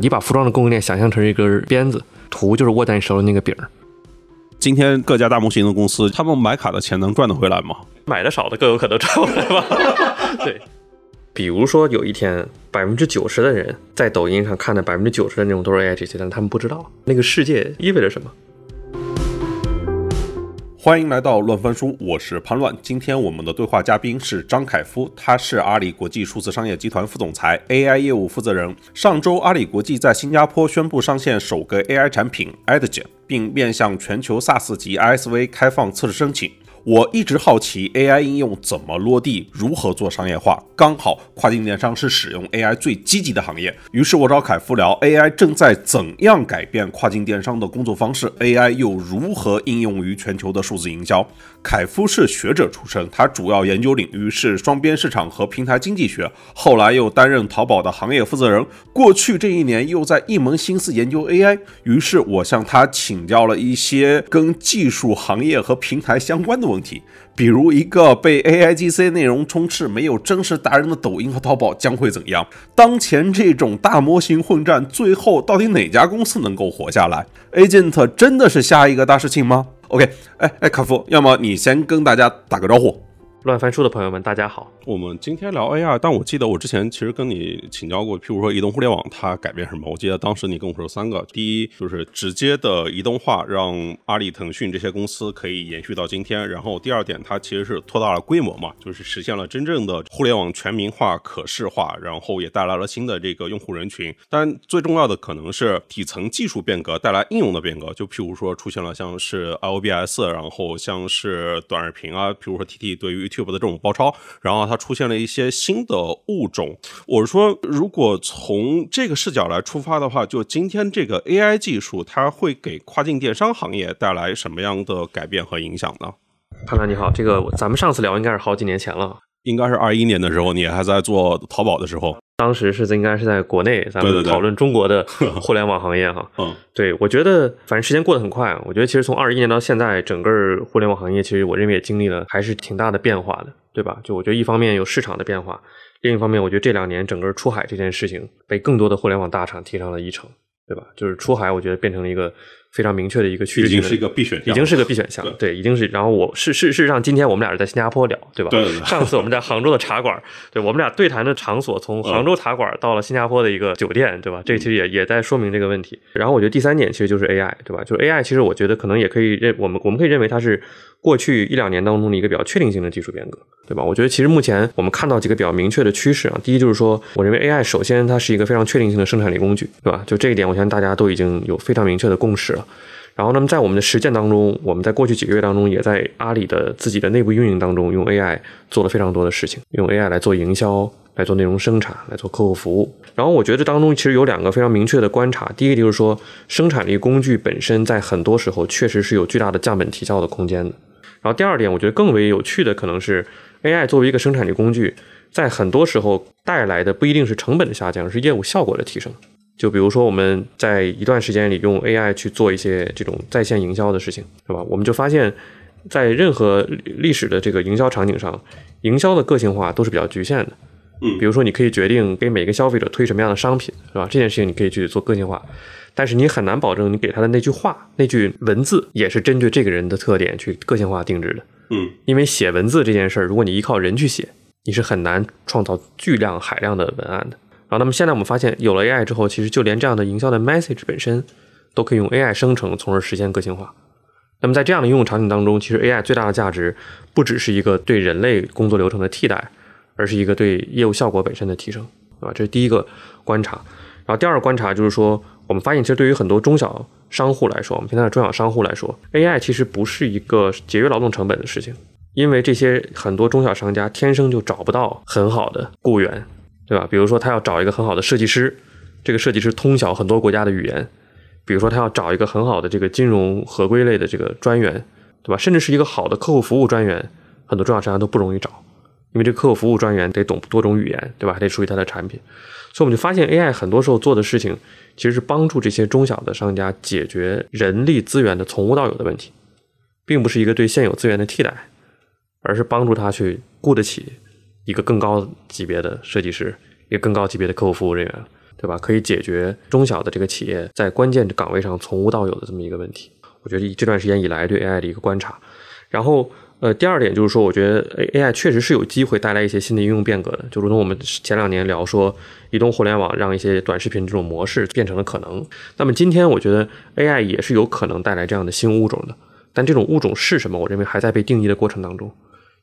你把服装的供应链想象成一根鞭子，图就是握在你手里那个柄儿。今天各家大模型的公司，他们买卡的钱能赚得回来吗？买的少的更有可能赚回来吧。对，比如说有一天，百分之九十的人在抖音上看的百分之九十的内容都是 AI 这些，但他们不知道那个世界意味着什么。欢迎来到乱翻书，我是潘乱。今天我们的对话嘉宾是张凯夫，他是阿里国际数字商业集团副总裁，AI 业务负责人。上周，阿里国际在新加坡宣布上线首个 AI 产品 Edge，并面向全球 SaaS 及 ISV 开放测试申请。我一直好奇 AI 应用怎么落地，如何做商业化。刚好跨境电商是使用 AI 最积极的行业，于是我找凯夫聊 AI 正在怎样改变跨境电商的工作方式，AI 又如何应用于全球的数字营销。凯夫是学者出身，他主要研究领域是双边市场和平台经济学，后来又担任淘宝的行业负责人。过去这一年又在一门心思研究 AI，于是我向他请教了一些跟技术、行业和平台相关的问题，比如一个被 AIGC 内容充斥、没有真实达人的抖音和淘宝将会怎样？当前这种大模型混战，最后到底哪家公司能够活下来？Agent 真的是下一个大事情吗？OK，哎哎，卡夫，要么你先跟大家打个招呼。乱翻书的朋友们，大家好。我们今天聊 AR，但我记得我之前其实跟你请教过，譬如说移动互联网它改变什么？我记得当时你跟我说三个，第一就是直接的移动化，让阿里、腾讯这些公司可以延续到今天。然后第二点，它其实是扩大了规模嘛，就是实现了真正的互联网全民化、可视化，然后也带来了新的这个用户人群。但最重要的可能是底层技术变革带来应用的变革，就譬如说出现了像是 IOBS，然后像是短视频啊，譬如说 TT 对于 YouTube 的这种包抄，然后它出现了一些新的物种。我是说，如果从这个视角来出发的话，就今天这个 AI 技术，它会给跨境电商行业带来什么样的改变和影响呢？潘潘你好，这个咱们上次聊应该是好几年前了，应该是二一年的时候，你还在做淘宝的时候。当时是应该是在国内，咱们讨论中国的互联网行业哈。嗯，对，我觉得反正时间过得很快。我觉得其实从二一年到现在，整个互联网行业其实我认为也经历了还是挺大的变化的，对吧？就我觉得一方面有市场的变化，另一方面我觉得这两年整个出海这件事情被更多的互联网大厂提上了议程，对吧？就是出海，我觉得变成了一个。非常明确的一个趋势，已经是一个必选项，已经是个必选项。对，已经是。然后我是事事实上，今天我们俩是在新加坡聊，对吧？对。上次我们在杭州的茶馆，对我们俩对谈的场所从杭州茶馆到了新加坡的一个酒店，对吧？这其实也也在说明这个问题。然后我觉得第三点其实就是 AI，对吧？就是 AI，其实我觉得可能也可以认我们我们可以认为它是过去一两年当中的一个比较确定性的技术变革，对吧？我觉得其实目前我们看到几个比较明确的趋势啊。第一就是说，我认为 AI 首先它是一个非常确定性的生产力工具，对吧？就这一点，我相信大家都已经有非常明确的共识了。然后，那么在我们的实践当中，我们在过去几个月当中，也在阿里的自己的内部运营当中，用 AI 做了非常多的事情，用 AI 来做营销，来做内容生产，来做客户服务。然后，我觉得这当中其实有两个非常明确的观察。第一个就是说，生产力工具本身在很多时候确实是有巨大的降本提效的空间的。然后，第二点，我觉得更为有趣的可能是 AI 作为一个生产力工具，在很多时候带来的不一定是成本的下降，而是业务效果的提升。就比如说，我们在一段时间里用 AI 去做一些这种在线营销的事情，是吧？我们就发现，在任何历史的这个营销场景上，营销的个性化都是比较局限的。嗯，比如说，你可以决定给每个消费者推什么样的商品，是吧？这件事情你可以去做个性化，但是你很难保证你给他的那句话、那句文字也是针对这个人的特点去个性化定制的。嗯，因为写文字这件事儿，如果你依靠人去写，你是很难创造巨量海量的文案的。然后，那么现在我们发现，有了 AI 之后，其实就连这样的营销的 message 本身，都可以用 AI 生成，从而实现个性化。那么在这样的应用场景当中，其实 AI 最大的价值，不只是一个对人类工作流程的替代，而是一个对业务效果本身的提升，啊，这是第一个观察。然后第二个观察就是说，我们发现，其实对于很多中小商户来说，我们现在的中小商户来说，AI 其实不是一个节约劳动成本的事情，因为这些很多中小商家天生就找不到很好的雇员。对吧？比如说，他要找一个很好的设计师，这个设计师通晓很多国家的语言；比如说，他要找一个很好的这个金融合规类的这个专员，对吧？甚至是一个好的客户服务专员，很多中小商家都不容易找，因为这客户服务专员得懂多种语言，对吧？还得熟悉他的产品。所以，我们就发现，AI 很多时候做的事情，其实是帮助这些中小的商家解决人力资源的从无到有的问题，并不是一个对现有资源的替代，而是帮助他去雇得起。一个更高级别的设计师，一个更高级别的客户服务人员，对吧？可以解决中小的这个企业在关键岗位上从无到有的这么一个问题。我觉得这段时间以来对 AI 的一个观察，然后。呃，第二点就是说，我觉得 A A I 确实是有机会带来一些新的应用变革的。就如同我们前两年聊说，移动互联网让一些短视频这种模式变成了可能。那么今天，我觉得 A I 也是有可能带来这样的新物种的。但这种物种是什么？我认为还在被定义的过程当中。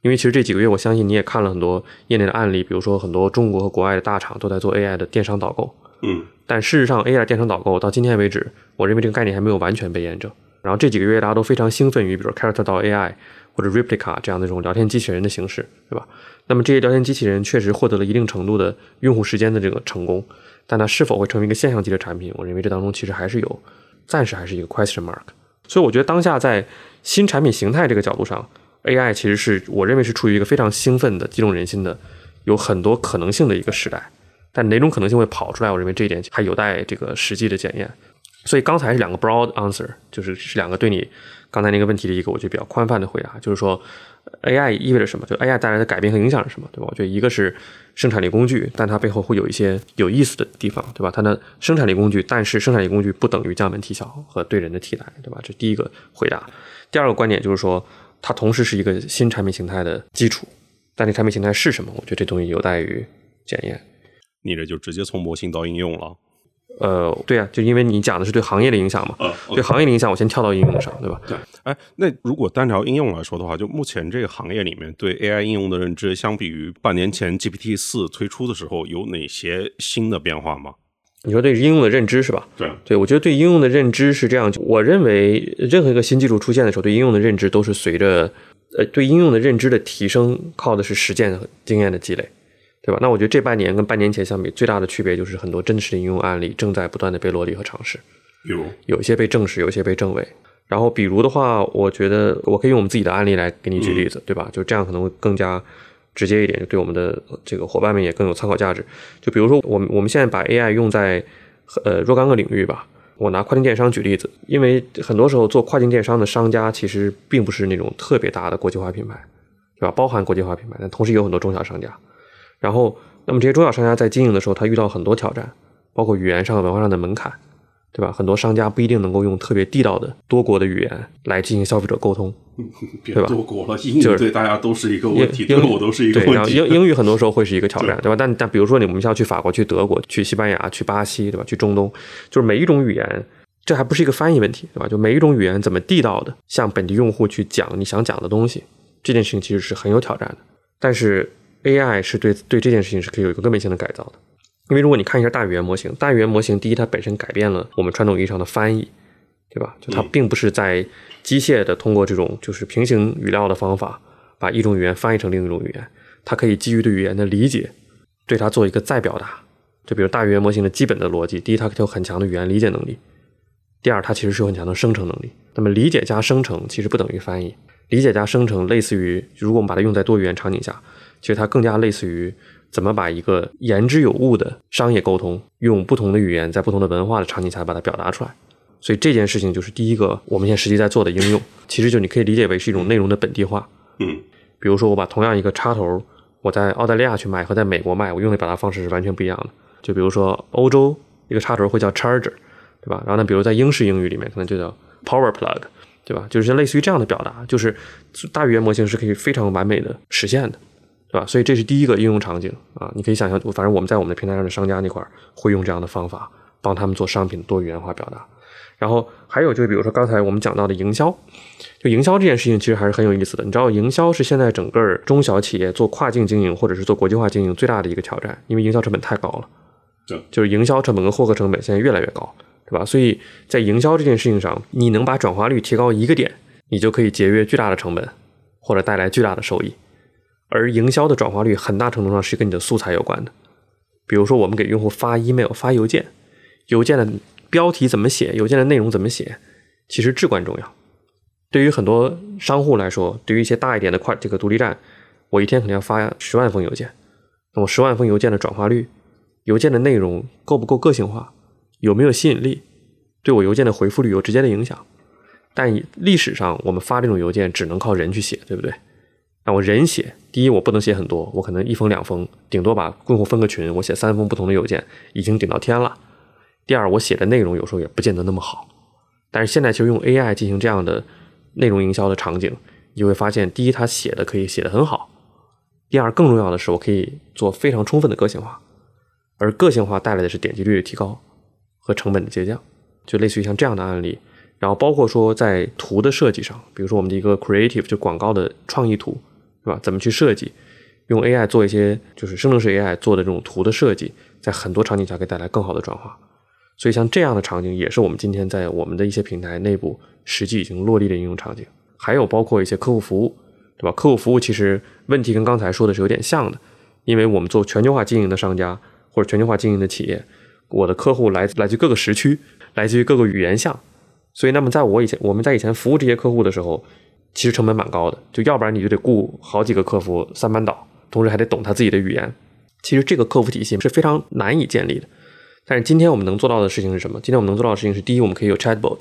因为其实这几个月，我相信你也看了很多业内的案例，比如说很多中国和国外的大厂都在做 A I 的电商导购。嗯。但事实上，A I 电商导购到今天为止，我认为这个概念还没有完全被验证。然后这几个月大家都非常兴奋于，比如 Character 到 A I。或者 replica 这样的这种聊天机器人的形式，对吧？那么这些聊天机器人确实获得了一定程度的用户时间的这个成功，但它是否会成为一个现象级的产品？我认为这当中其实还是有，暂时还是一个 question mark。所以我觉得当下在新产品形态这个角度上，AI 其实是我认为是处于一个非常兴奋的、激动人心的、有很多可能性的一个时代。但哪种可能性会跑出来？我认为这一点还有待这个实际的检验。所以刚才是两个 broad answer，就是是两个对你。刚才那个问题的一个，我觉得比较宽泛的回答，就是说，AI 意味着什么？就 AI 带来的改变和影响是什么，对吧？我觉得一个是生产力工具，但它背后会有一些有意思的地方，对吧？它的生产力工具，但是生产力工具不等于降本提效和对人的替代，对吧？这第一个回答。第二个观点就是说，它同时是一个新产品形态的基础，但这产品形态是什么？我觉得这东西有待于检验。你这就直接从模型到应用了。呃，对啊，就因为你讲的是对行业的影响嘛，对行业的影响，我先跳到应用上，对吧？对。哎，那如果单聊应用来说的话，就目前这个行业里面对 AI 应用的认知，相比于半年前 GPT 四推出的时候，有哪些新的变化吗？你说对应用的认知是吧？对，对我觉得对应用的认知是这样，我认为任何一个新技术出现的时候，对应用的认知都是随着呃对应用的认知的提升，靠的是实践和经验的积累。对吧？那我觉得这半年跟半年前相比，最大的区别就是很多真实的应用案例正在不断的被落地和尝试。比如，有一些被证实，有一些被证伪。然后，比如的话，我觉得我可以用我们自己的案例来给你举例子，对吧？就这样可能会更加直接一点，对我们的这个伙伴们也更有参考价值。就比如说，我们我们现在把 AI 用在呃若干个领域吧。我拿跨境电商举例子，因为很多时候做跨境电商的商家其实并不是那种特别大的国际化品牌，对吧？包含国际化品牌，但同时有很多中小商家。然后，那么这些中小商家在经营的时候，他遇到很多挑战，包括语言上、文化上的门槛，对吧？很多商家不一定能够用特别地道的多国的语言来进行消费者沟通，对吧？多国了，英语对大家都是一个问题，对我都是一个问题。英 英语很多时候会是一个挑战，对吧？但但比如说你我们要去法国、去德国、去西班牙、去巴西，对吧？去中东，就是每一种语言，这还不是一个翻译问题，对吧？就每一种语言怎么地道的向本地用户去讲你想讲的东西，这件事情其实是很有挑战的，但是。AI 是对对这件事情是可以有一个根本性的改造的，因为如果你看一下大语言模型，大语言模型第一它本身改变了我们传统意义上的翻译，对吧？就它并不是在机械的通过这种就是平行语料的方法把一种语言翻译成另一种语言，它可以基于对语言的理解，对它做一个再表达。就比如大语言模型的基本的逻辑，第一它有很强的语言理解能力，第二它其实是有很强的生成能力。那么理解加生成其实不等于翻译，理解加生成类似于如果我们把它用在多语言场景下。其实它更加类似于怎么把一个言之有物的商业沟通，用不同的语言在不同的文化的场景下把它表达出来。所以这件事情就是第一个我们现在实际在做的应用。其实就你可以理解为是一种内容的本地化。嗯，比如说我把同样一个插头，我在澳大利亚去卖和在美国卖，我用的表达方式是完全不一样的。就比如说欧洲一个插头会叫 charger，对吧？然后呢，比如在英式英语里面可能就叫 power plug，对吧？就是类似于这样的表达，就是大语言模型是可以非常完美的实现的。对吧？所以这是第一个应用场景啊，你可以想象，反正我们在我们的平台上的商家那块会用这样的方法帮他们做商品多语言化表达。然后还有就是，比如说刚才我们讲到的营销，就营销这件事情其实还是很有意思的。你知道，营销是现在整个中小企业做跨境经营或者是做国际化经营最大的一个挑战，因为营销成本太高了。对，就是营销成本跟获客成本现在越来越高，对吧？所以在营销这件事情上，你能把转化率提高一个点，你就可以节约巨大的成本，或者带来巨大的收益。而营销的转化率很大程度上是跟你的素材有关的，比如说我们给用户发 email 发邮件，邮件的标题怎么写，邮件的内容怎么写，其实至关重要。对于很多商户来说，对于一些大一点的快这个独立站，我一天肯定要发十万封邮件，那么十万封邮件的转化率，邮件的内容够不够个性化，有没有吸引力，对我邮件的回复率有直接的影响。但历史上我们发这种邮件只能靠人去写，对不对？那我人写，第一我不能写很多，我可能一封两封，顶多把用户分个群，我写三封不同的邮件，已经顶到天了。第二，我写的内容有时候也不见得那么好。但是现在其实用 AI 进行这样的内容营销的场景，你会发现，第一，它写的可以写得很好；第二，更重要的是，我可以做非常充分的个性化，而个性化带来的是点击率的提高和成本的节降，就类似于像这样的案例。然后包括说在图的设计上，比如说我们的一个 creative 就广告的创意图。是吧？怎么去设计？用 AI 做一些就是生成式 AI 做的这种图的设计，在很多场景下可以带来更好的转化。所以像这样的场景，也是我们今天在我们的一些平台内部实际已经落地的应用场景。还有包括一些客户服务，对吧？客户服务其实问题跟刚才说的是有点像的，因为我们做全球化经营的商家或者全球化经营的企业，我的客户来来自各个时区，来自于各个语言项，所以那么在我以前我们在以前服务这些客户的时候。其实成本蛮高的，就要不然你就得雇好几个客服三班倒，同时还得懂他自己的语言。其实这个客服体系是非常难以建立的。但是今天我们能做到的事情是什么？今天我们能做到的事情是：第一，我们可以有 chatbot，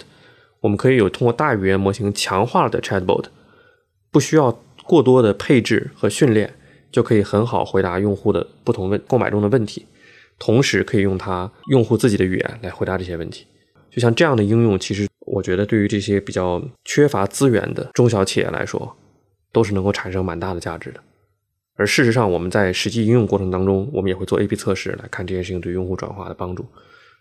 我们可以有通过大语言模型强化的 chatbot，不需要过多的配置和训练，就可以很好回答用户的不同问购买中的问题，同时可以用它用户自己的语言来回答这些问题。就像这样的应用，其实。我觉得对于这些比较缺乏资源的中小企业来说，都是能够产生蛮大的价值的。而事实上，我们在实际应用过程当中，我们也会做 A/B 测试来看这件事情对用户转化的帮助。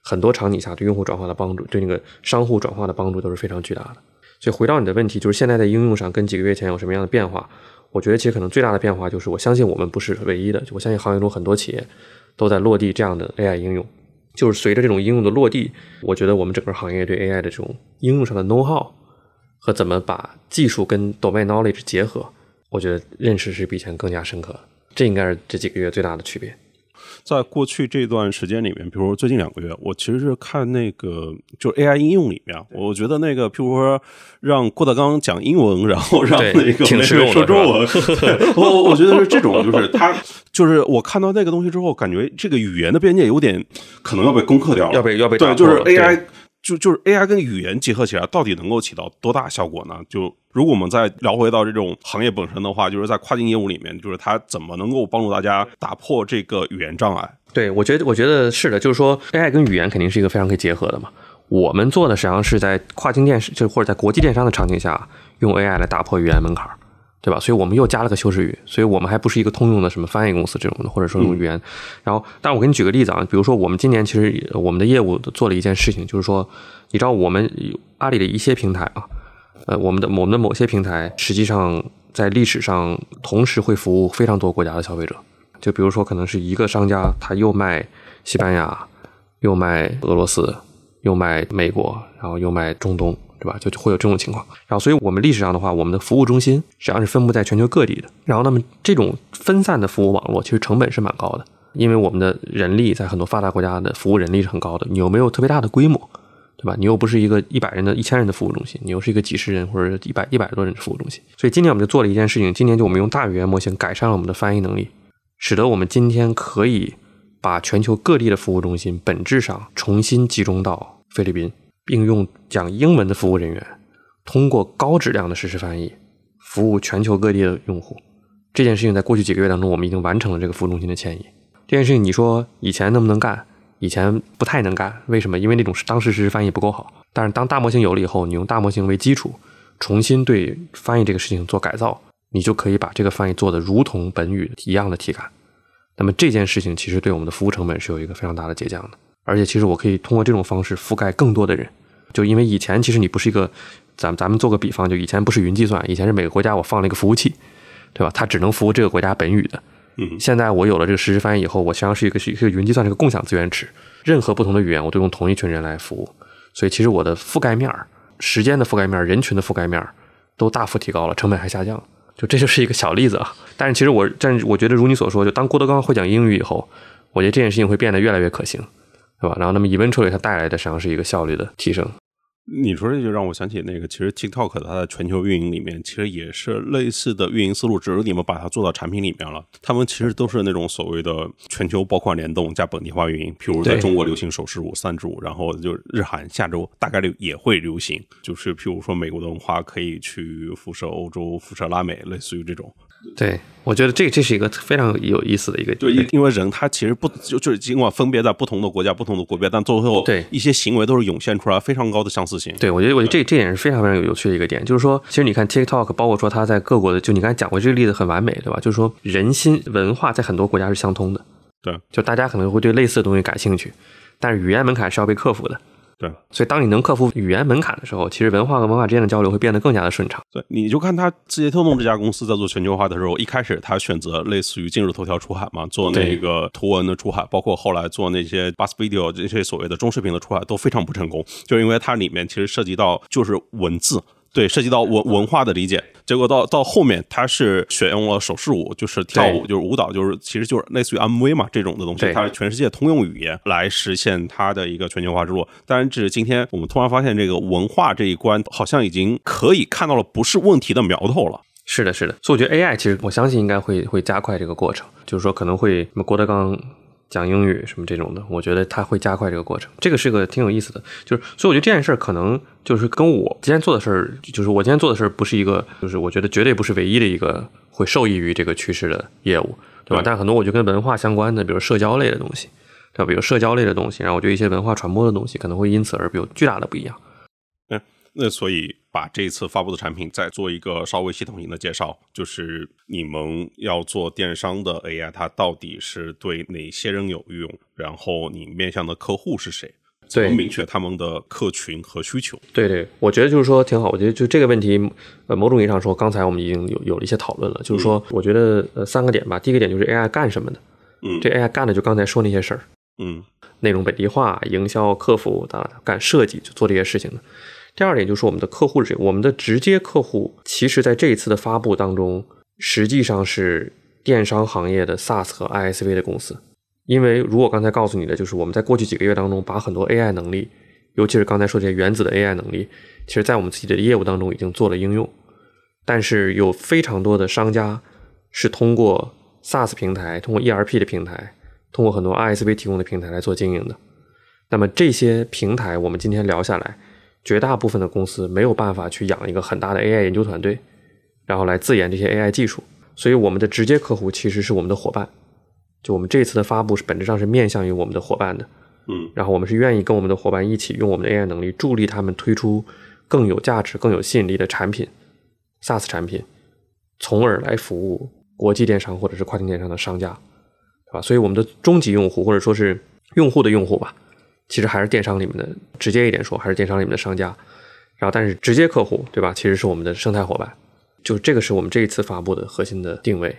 很多场景下，对用户转化的帮助，对那个商户转化的帮助都是非常巨大的。所以回到你的问题，就是现在在应用上跟几个月前有什么样的变化？我觉得其实可能最大的变化就是，我相信我们不是唯一的，我相信行业中很多企业都在落地这样的 AI 应用。就是随着这种应用的落地，我觉得我们整个行业对 AI 的这种应用上的 know how 和怎么把技术跟 domain knowledge 结合，我觉得认识是比以前更加深刻。这应该是这几个月最大的区别。在过去这段时间里面，比如说最近两个月，我其实是看那个就是 AI 应用里面，我觉得那个，譬如说让郭德纲讲英文，然后让那个那个说中文，我我觉得是这种，就是他就是我看到那个东西之后，感觉这个语言的边界有点可能要被攻克掉了，要被要被对，就是 AI。就就是 AI 跟语言结合起来，到底能够起到多大效果呢？就如果我们再聊回到这种行业本身的话，就是在跨境业务里面，就是它怎么能够帮助大家打破这个语言障碍？对我觉得，我觉得是的，就是说 AI 跟语言肯定是一个非常可以结合的嘛。我们做的实际上是在跨境电视，就或者在国际电商的场景下，用 AI 来打破语言门槛儿。对吧？所以我们又加了个修饰语，所以我们还不是一个通用的什么翻译公司这种的，或者说用语言。然后，但我给你举个例子啊，比如说我们今年其实我们的业务做了一件事情，就是说，你知道我们阿里的一些平台啊，呃，我们的我们的某些平台实际上在历史上同时会服务非常多国家的消费者，就比如说可能是一个商家他又卖西班牙，又卖俄罗斯，又卖美国，然后又卖中东。对吧？就会有这种情况。然后，所以我们历史上的话，我们的服务中心实际上是分布在全球各地的。然后，那么这种分散的服务网络其实成本是蛮高的，因为我们的人力在很多发达国家的服务人力是很高的。你又没有特别大的规模，对吧？你又不是一个一百人的一千人的服务中心，你又是一个几十人或者一百一百多人的服务中心。所以今年我们就做了一件事情，今年就我们用大语言模型改善了我们的翻译能力，使得我们今天可以把全球各地的服务中心本质上重新集中到菲律宾。并用讲英文的服务人员，通过高质量的实时翻译，服务全球各地的用户。这件事情在过去几个月当中，我们已经完成了这个服务中心的迁移。这件事情，你说以前能不能干？以前不太能干。为什么？因为那种当时实时翻译不够好。但是当大模型有了以后，你用大模型为基础，重新对翻译这个事情做改造，你就可以把这个翻译做的如同本语一样的体感。那么这件事情其实对我们的服务成本是有一个非常大的节降的。而且其实我可以通过这种方式覆盖更多的人，就因为以前其实你不是一个，咱咱们做个比方，就以前不是云计算，以前是每个国家我放了一个服务器，对吧？它只能服务这个国家本语的。嗯。现在我有了这个实时翻译以后，我实际上是一个是一个云计算，是个共享资源池，任何不同的语言我都用同一群人来服务，所以其实我的覆盖面儿、时间的覆盖面儿、人群的覆盖面儿都大幅提高了，成本还下降。就这就是一个小例子啊。但是其实我，但是我觉得如你所说，就当郭德纲会讲英语以后，我觉得这件事情会变得越来越可行。对吧？然后，那么 eventually 它带来的实际上是一个效率的提升。你说这就让我想起那个，其实 TikTok 它的全球运营里面，其实也是类似的运营思路，只是你们把它做到产品里面了。他们其实都是那种所谓的全球包括联动加本地化运营。譬如在中国流行手势舞、三支舞，然后就日韩下周大概率也会流行。就是譬如说美国的文化可以去辐射欧洲、辐射拉美，类似于这种。对，我觉得这这是一个非常有意思的一个，就因因为人他其实不就就是尽管分别在不同的国家、不同的国别，但最后对一些行为都是涌现出来非常高的相似性。对，我觉得我觉得这这点是非常非常有有趣的一个点，就是说，其实你看 TikTok，包括说它在各国的，就你刚才讲过这个例子很完美，对吧？就是说人心文化在很多国家是相通的，对，就大家可能会对类似的东西感兴趣，但是语言门槛是要被克服的。对，所以当你能克服语言门槛的时候，其实文化和文化之间的交流会变得更加的顺畅。对，你就看他字节跳动这家公司在做全球化的时候，一开始他选择类似于今日头条出海嘛，做那个图文的出海，包括后来做那些 Bus Video 这些所谓的中视频的出海都非常不成功，就因为它里面其实涉及到就是文字。对，涉及到文文化的理解，结果到到后面，他是选用了手势舞，就是跳舞，就是舞蹈，就是其实就是类似于 MV 嘛这种的东西，它是全世界通用语言来实现它的一个全球化之路。当然，这是今天我们突然发现这个文化这一关好像已经可以看到了不是问题的苗头了。是的，是的，所以我觉得 AI 其实我相信应该会会加快这个过程，就是说可能会郭德纲。讲英语什么这种的，我觉得它会加快这个过程。这个是个挺有意思的，就是所以我觉得这件事儿可能就是跟我今天做的事儿，就是我今天做的事儿不是一个，就是我觉得绝对不是唯一的一个会受益于这个趋势的业务，对吧？但很多我觉得跟文化相关的，比如社交类的东西，对吧？比如社交类的东西，然后我觉得一些文化传播的东西可能会因此而有巨大的不一样。嗯，那所以。把这次发布的产品再做一个稍微系统性的介绍，就是你们要做电商的 AI，它到底是对哪些人有用？然后你面向的客户是谁？怎么明确他们的客群和需求？对对，我觉得就是说挺好。我觉得就这个问题，呃，某种意义上说，刚才我们已经有有了一些讨论了。就是说，我觉得呃三个点吧。第一个点就是 AI 干什么的？嗯，这 AI 干的就刚才说那些事儿。嗯，内容本地化、营销、客服的干设计，就做这些事情的。第二点就是我们的客户是谁？我们的直接客户，其实在这一次的发布当中，实际上是电商行业的 SaaS 和 ISV 的公司。因为如果刚才告诉你的，就是我们在过去几个月当中，把很多 AI 能力，尤其是刚才说这些原子的 AI 能力，其实在我们自己的业务当中已经做了应用。但是有非常多的商家是通过 SaaS 平台、通过 ERP 的平台、通过很多 ISV 提供的平台来做经营的。那么这些平台，我们今天聊下来。绝大部分的公司没有办法去养一个很大的 AI 研究团队，然后来自研这些 AI 技术，所以我们的直接客户其实是我们的伙伴。就我们这次的发布是本质上是面向于我们的伙伴的，嗯，然后我们是愿意跟我们的伙伴一起用我们的 AI 能力助力他们推出更有价值、更有吸引力的产品，SaaS 产品，从而来服务国际电商或者是跨境电商的商家，对吧？所以我们的终极用户或者说是用户的用户吧。其实还是电商里面的，直接一点说，还是电商里面的商家。然后，但是直接客户，对吧？其实是我们的生态伙伴。就这个是我们这一次发布的核心的定位。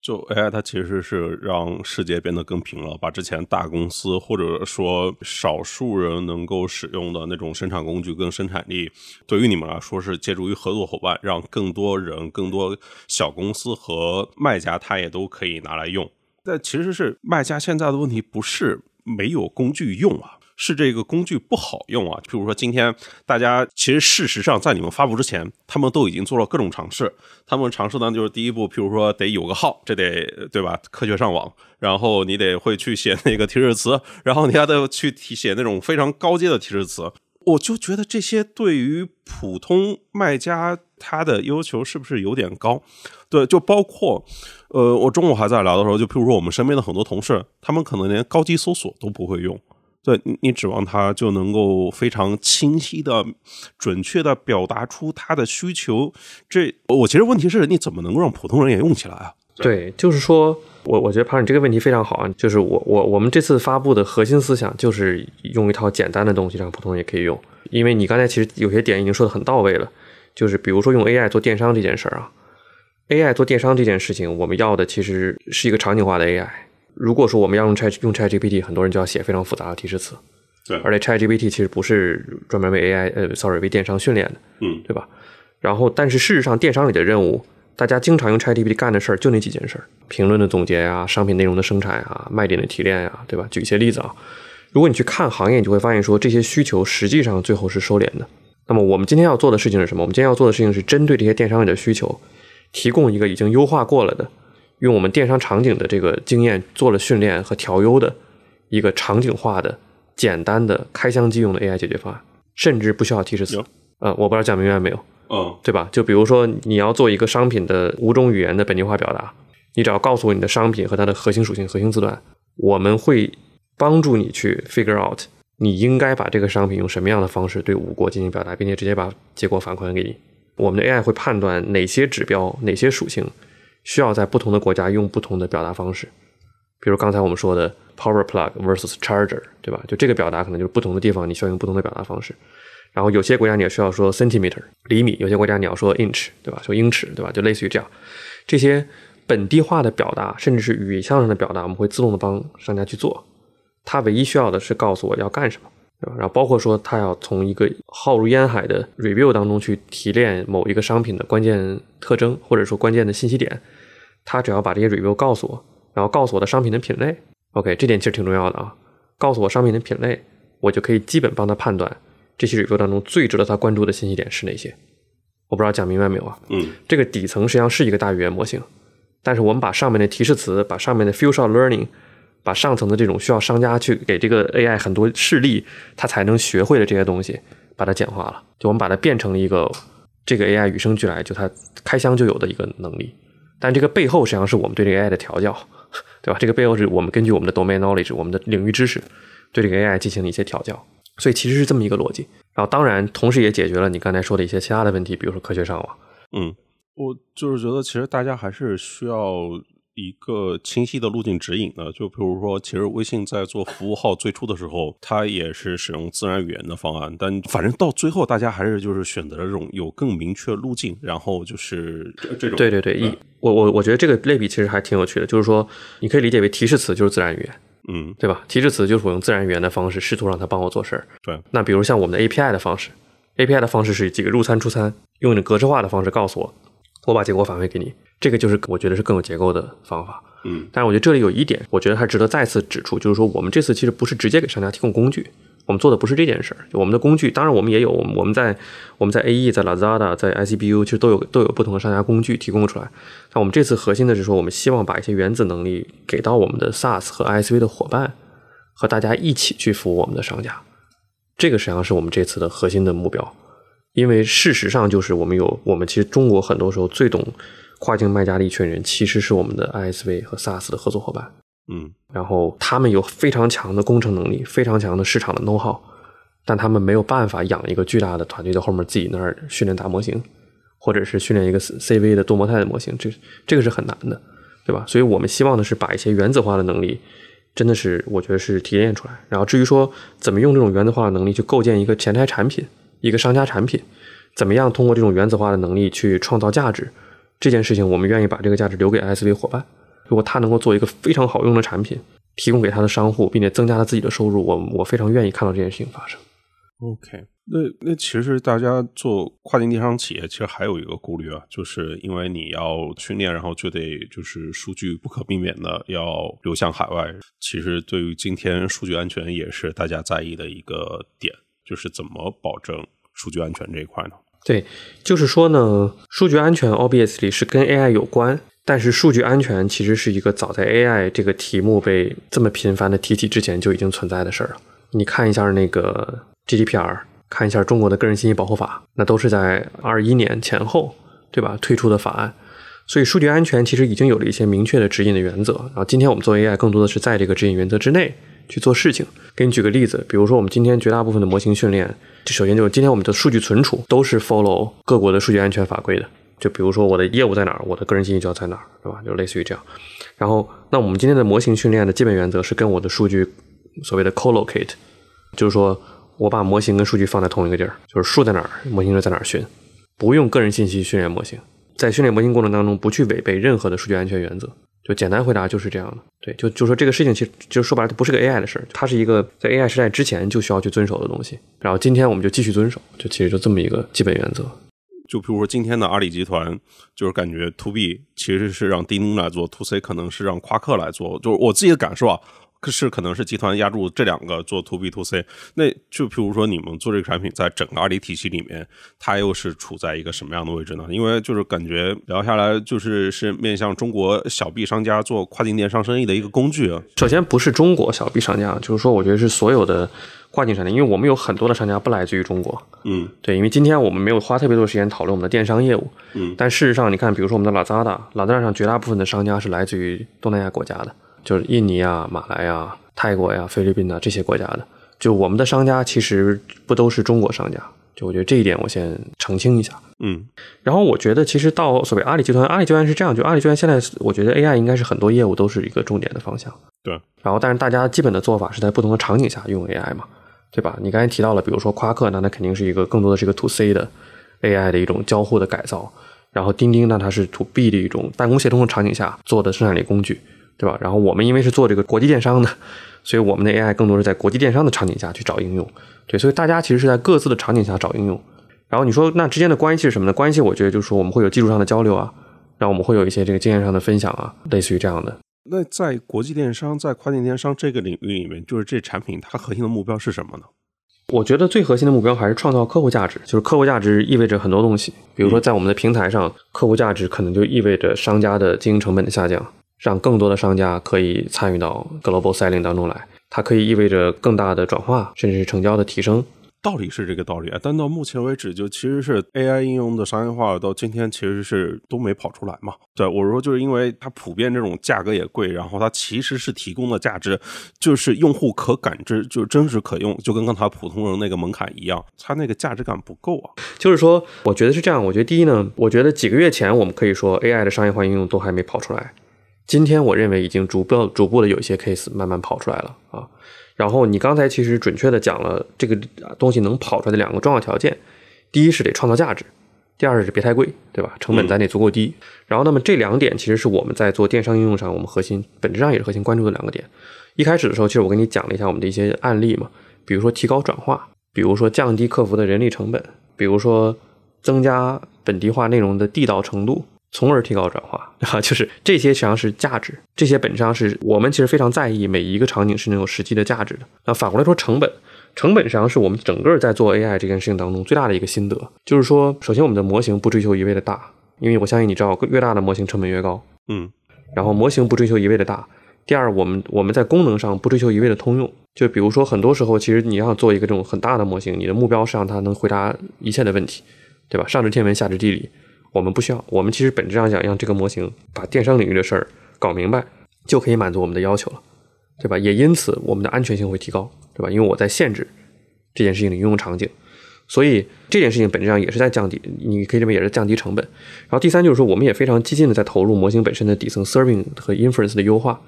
就 AI 它其实是让世界变得更平了，把之前大公司或者说少数人能够使用的那种生产工具跟生产力，对于你们来说是借助于合作伙伴，让更多人、更多小公司和卖家他也都可以拿来用。但其实是卖家现在的问题不是没有工具用啊。是这个工具不好用啊，譬如说今天大家其实事实上在你们发布之前，他们都已经做了各种尝试。他们尝试呢，就是第一步，譬如说得有个号，这得对吧？科学上网，然后你得会去写那个提示词，然后你还得去提写那种非常高阶的提示词。我就觉得这些对于普通卖家他的要求是不是有点高？对，就包括呃，我中午还在聊的时候，就譬如说我们身边的很多同事，他们可能连高级搜索都不会用。对你，你指望他就能够非常清晰的、准确的表达出他的需求？这我其实问题是你怎么能够让普通人也用起来啊？对，就是说我我觉得庞你这个问题非常好啊，就是我我我们这次发布的核心思想就是用一套简单的东西让普通人也可以用，因为你刚才其实有些点已经说的很到位了，就是比如说用 AI 做电商这件事儿啊，AI 做电商这件事情，我们要的其实是一个场景化的 AI。如果说我们要用 Chat 用 Chat GPT，很多人就要写非常复杂的提示词，对，而且 Chat GPT 其实不是专门为 AI，呃，sorry，为电商训练的，嗯，对吧？然后，但是事实上，电商里的任务，大家经常用 Chat GPT 干的事儿就那几件事儿：评论的总结呀，商品内容的生产呀，卖点的提炼呀，对吧？举一些例子啊，如果你去看行业，你就会发现说这些需求实际上最后是收敛的。那么我们今天要做的事情是什么？我们今天要做的事情是针对这些电商里的需求，提供一个已经优化过了的。用我们电商场景的这个经验做了训练和调优的一个场景化的、简单的开箱即用的 AI 解决方案，甚至不需要提示词。呃，我不知道讲明白没有？嗯对吧？就比如说你要做一个商品的五种语言的本地化表达，你只要告诉我你的商品和它的核心属性、核心字段，我们会帮助你去 figure out 你应该把这个商品用什么样的方式对五国进行表达，并且直接把结果反馈给你。我们的 AI 会判断哪些指标、哪些属性需要在不同的国家用不同的表达方式。比如刚才我们说的 power plug versus charger，对吧？就这个表达可能就是不同的地方你需要用不同的表达方式。然后有些国家你也需要说 centimeter 厘米，有些国家你要说 inch，对吧？说英尺，对吧？就类似于这样，这些本地化的表达，甚至是语义上的表达，我们会自动的帮商家去做。他唯一需要的是告诉我要干什么，对吧？然后包括说他要从一个浩如烟海的 review 当中去提炼某一个商品的关键特征，或者说关键的信息点，他只要把这些 review 告诉我，然后告诉我的商品的品类，OK，这点其实挺重要的啊。告诉我商品的品类，我就可以基本帮他判断这些 review 当中最值得他关注的信息点是哪些。我不知道讲明白没有啊？嗯这个底层实际上是一个大语言模型，但是我们把上面的提示词，把上面的 few shot learning，把上层的这种需要商家去给这个 AI 很多示例，它才能学会的这些东西，把它简化了。就我们把它变成了一个这个 AI 与生俱来，就它开箱就有的一个能力。但这个背后实际上是我们对这个 AI 的调教，对吧？这个背后是我们根据我们的 domain knowledge，我们的领域知识，对这个 AI 进行了一些调教。所以其实是这么一个逻辑。然后当然，同时也解决了你刚才说的一些其他的问题，比如说科学上网。嗯，我就是觉得其实大家还是需要一个清晰的路径指引呢。就比如说，其实微信在做服务号最初的时候，它也是使用自然语言的方案，但反正到最后，大家还是就是选择了这种有更明确路径，然后就是这这种对对对，一我我我觉得这个类比其实还挺有趣的，就是说你可以理解为提示词就是自然语言，嗯对吧？提示词就是我用自然语言的方式试图让它帮我做事儿。对那比如像我们的 API 的方式，API 的方式是几个入餐出餐，用你格式化的方式告诉我，我把结果反馈给你，这个就是我觉得是更有结构的方法。嗯但是我觉得这里有一点，我觉得还值得再次指出，就是说我们这次其实不是直接给商家提供工具，我们做的不是这件事儿。就我们的工具，当然我们也有，我们我们在我们在 AE、在 Lazada、在 ICBU 其实都有都有不同的商家工具提供出来。但我们这次核心的是说，我们希望把一些原子能力给到我们的 SaaS 和 I C V 的伙伴，和大家一起去服务我们的商家。这个实际上是我们这次的核心的目标。因为事实上就是我们有，我们其实中国很多时候最懂跨境卖家的一群人，其实是我们的 ISV 和 SaaS 的合作伙伴。嗯然后他们有非常强的工程能力，非常强的市场的 know how，但他们没有办法养一个巨大的团队在后面自己那儿训练大模型，或者是训练一个 CV 的多模态的模型，这这个是很难的，对吧？所以我们希望的是把一些原子化的能力，真的是我觉得是提炼出来。然后至于说怎么用这种原子化的能力去构建一个前台产品，一个商家产品，怎么样通过这种原子化的能力去创造价值，这件事情我们愿意把这个价值留给 SV 伙伴。如果他能够做一个非常好用的产品，提供给他的商户，并且增加他自己的收入，我我非常愿意看到这件事情发生。，OK。那那其实大家做跨境电商企业，其实还有一个顾虑啊，就是因为你要训练，然后就得就是数据不可避免的要流向海外。其实对于今天数据安全也是大家在意的一个点，就是怎么保证数据安全这一块呢？对，就是说呢，数据安全 obviously 是跟 AI 有关，但是数据安全其实是一个早在 AI 这个题目被这么频繁的提起之前就已经存在的事儿了。你看一下那个 GDPR，看一下中国的个人信息保护法，那都是在二一年前后，对吧？推出的法案。所以数据安全其实已经有了一些明确的指引的原则。然后今天我们做 AI 更多的是在这个指引原则之内去做事情。给你举个例子，比如说我们今天绝大部分的模型训练，就首先就是今天我们的数据存储都是 follow 各国的数据安全法规的。就比如说我的业务在哪儿，我的个人信息就要在哪儿，对吧？就类似于这样。然后，那我们今天的模型训练的基本原则是跟我的数据所谓的 collocate，就是说我把模型跟数据放在同一个地儿，就是数在哪儿，模型就在哪儿训，不用个人信息训练模型。在训练模型过程当中，不去违背任何的数据安全原则。就简单回答就是这样的。对，就就说这个事情其实就说白了，它不是个 AI 的事儿，它是一个在 AI 时代之前就需要去遵守的东西。然后今天我们就继续遵守，就其实就这么一个基本原则。就比如说今天的阿里集团，就是感觉 to B 其实是让钉钉来做，to C 可能是让夸克来做。就是我自己的感受啊，是可能是集团压住这两个做 to B to C，那就譬如说你们做这个产品，在整个阿里体系里面，它又是处在一个什么样的位置呢？因为就是感觉聊下来，就是是面向中国小 B 商家做跨境电商生意的一个工具啊。首先不是中国小 B 商家，就是说我觉得是所有的跨境商家，因为我们有很多的商家不来自于中国。嗯对，因为今天我们没有花特别多的时间讨论我们的电商业务，嗯但事实上你看，比如说我们的 Lazada，Lazada 上绝大部分的商家是来自于东南亚国家的，就是印尼啊、马来啊、泰国呀、菲律宾啊这些国家的。就我们的商家其实不都是中国商家，就我觉得这一点我先澄清一下。嗯然后我觉得其实到所谓阿里集团，阿里集团是这样，就阿里集团现在我觉得 AI 应该是很多业务都是一个重点的方向。对。然后但是大家基本的做法是在不同的场景下用 AI 嘛，对吧？你刚才提到了，比如说夸克，那它肯定是一个更多的是一个 to C 的 AI 的一种交互的改造。然后钉钉呢，它是 to B 的一种办公协同的场景下做的生产力工具，对吧？然后我们因为是做这个国际电商的，所以我们的 AI 更多是在国际电商的场景下去找应用。对，所以大家其实是在各自的场景下找应用。然后你说那之间的关系是什么呢？关系我觉得就是说我们会有技术上的交流啊，然后我们会有一些这个经验上的分享啊，类似于这样的。那在国际电商、在跨境电商这个领域里面，就是这产品它核心的目标是什么呢？我觉得最核心的目标还是创造客户价值，就是客户价值意味着很多东西，比如说在我们的平台上，客户价值可能就意味着商家的经营成本的下降，让更多的商家可以参与到 global selling 当中来，它可以意味着更大的转化，甚至是成交的提升。道理是这个道理啊，但到目前为止，就其实是 AI 应用的商业化到今天其实是都没跑出来嘛。对我说，就是因为它普遍这种价格也贵，然后它其实是提供的价值就是用户可感知，就是真实可用，就跟刚才普通人那个门槛一样，它那个价值感不够啊。就是说，我觉得是这样。我觉得第一呢，我觉得几个月前我们可以说 AI 的商业化应用都还没跑出来，今天我认为已经逐步逐步的有一些 case 慢慢跑出来了啊。然后你刚才其实准确的讲了这个东西能跑出来的两个重要条件，第一是得创造价值，第二是别太贵，对吧？成本咱得足够低。然后那么这两点其实是我们在做电商应用上我们核心本质上也是核心关注的两个点。一开始的时候，其实我跟你讲了一下我们的一些案例嘛，比如说提高转化，比如说降低客服的人力成本，比如说增加本地化内容的地道程度。从而提高转化，啊，就是这些实际上是价值，这些本质上是我们其实非常在意每一个场景是能有实际的价值的。那反过来说，成本，成本实际上是我们整个在做 AI 这件事情当中最大的一个心得，就是说，首先我们的模型不追求一味的大，因为我相信你知道，越大的模型成本越高，嗯，然后模型不追求一味的大。第二，我们我们在功能上不追求一味的通用，就比如说很多时候，其实你要做一个这种很大的模型，你的目标是让它能回答一切的问题，对吧？上知天文，下知地理。我们不需要，我们其实本质上想让这个模型把电商领域的事儿搞明白，就可以满足我们的要求了，对吧？也因此我们的安全性会提高，对吧？因为我在限制这件事情的应用场景，所以这件事情本质上也是在降低，你可以认为也是降低成本。然后第三就是说，我们也非常激进的在投入模型本身的底层 serving 和 inference 的优化，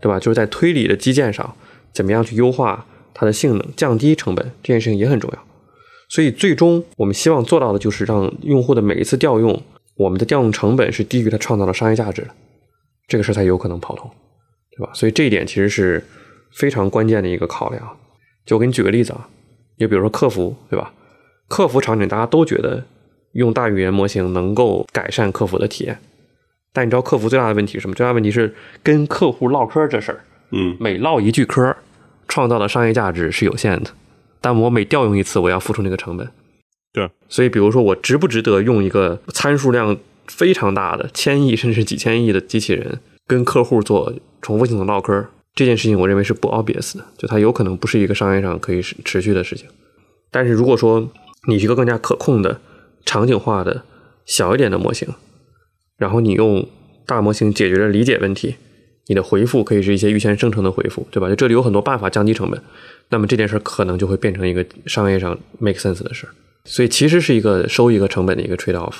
对吧？就是在推理的基建上，怎么样去优化它的性能，降低成本，这件事情也很重要。所以最终我们希望做到的就是让用户的每一次调用。我们的调用成本是低于它创造的商业价值的，这个事才有可能跑通，对吧？所以这一点其实是非常关键的一个考量。就我给你举个例子啊，就比如说客服，对吧？客服场景大家都觉得用大语言模型能够改善客服的体验，但你知道客服最大的问题是什么？最大的问题是跟客户唠嗑这事儿，嗯，每唠一句嗑，创造的商业价值是有限的，但我每调用一次，我要付出那个成本。对，所以比如说我值不值得用一个参数量非常大的千亿甚至几千亿的机器人跟客户做重复性的唠嗑，这件事情我认为是不 obvious 的，就它有可能不是一个商业上可以持续的事情。但是如果说你是一个更加可控的场景化的小一点的模型，然后你用大模型解决了理解问题，你的回复可以是一些预先生成的回复，对吧？就这里有很多办法降低成本，那么这件事可能就会变成一个商业上 make sense 的事儿。所以其实是一个收一个成本的一个 trade off。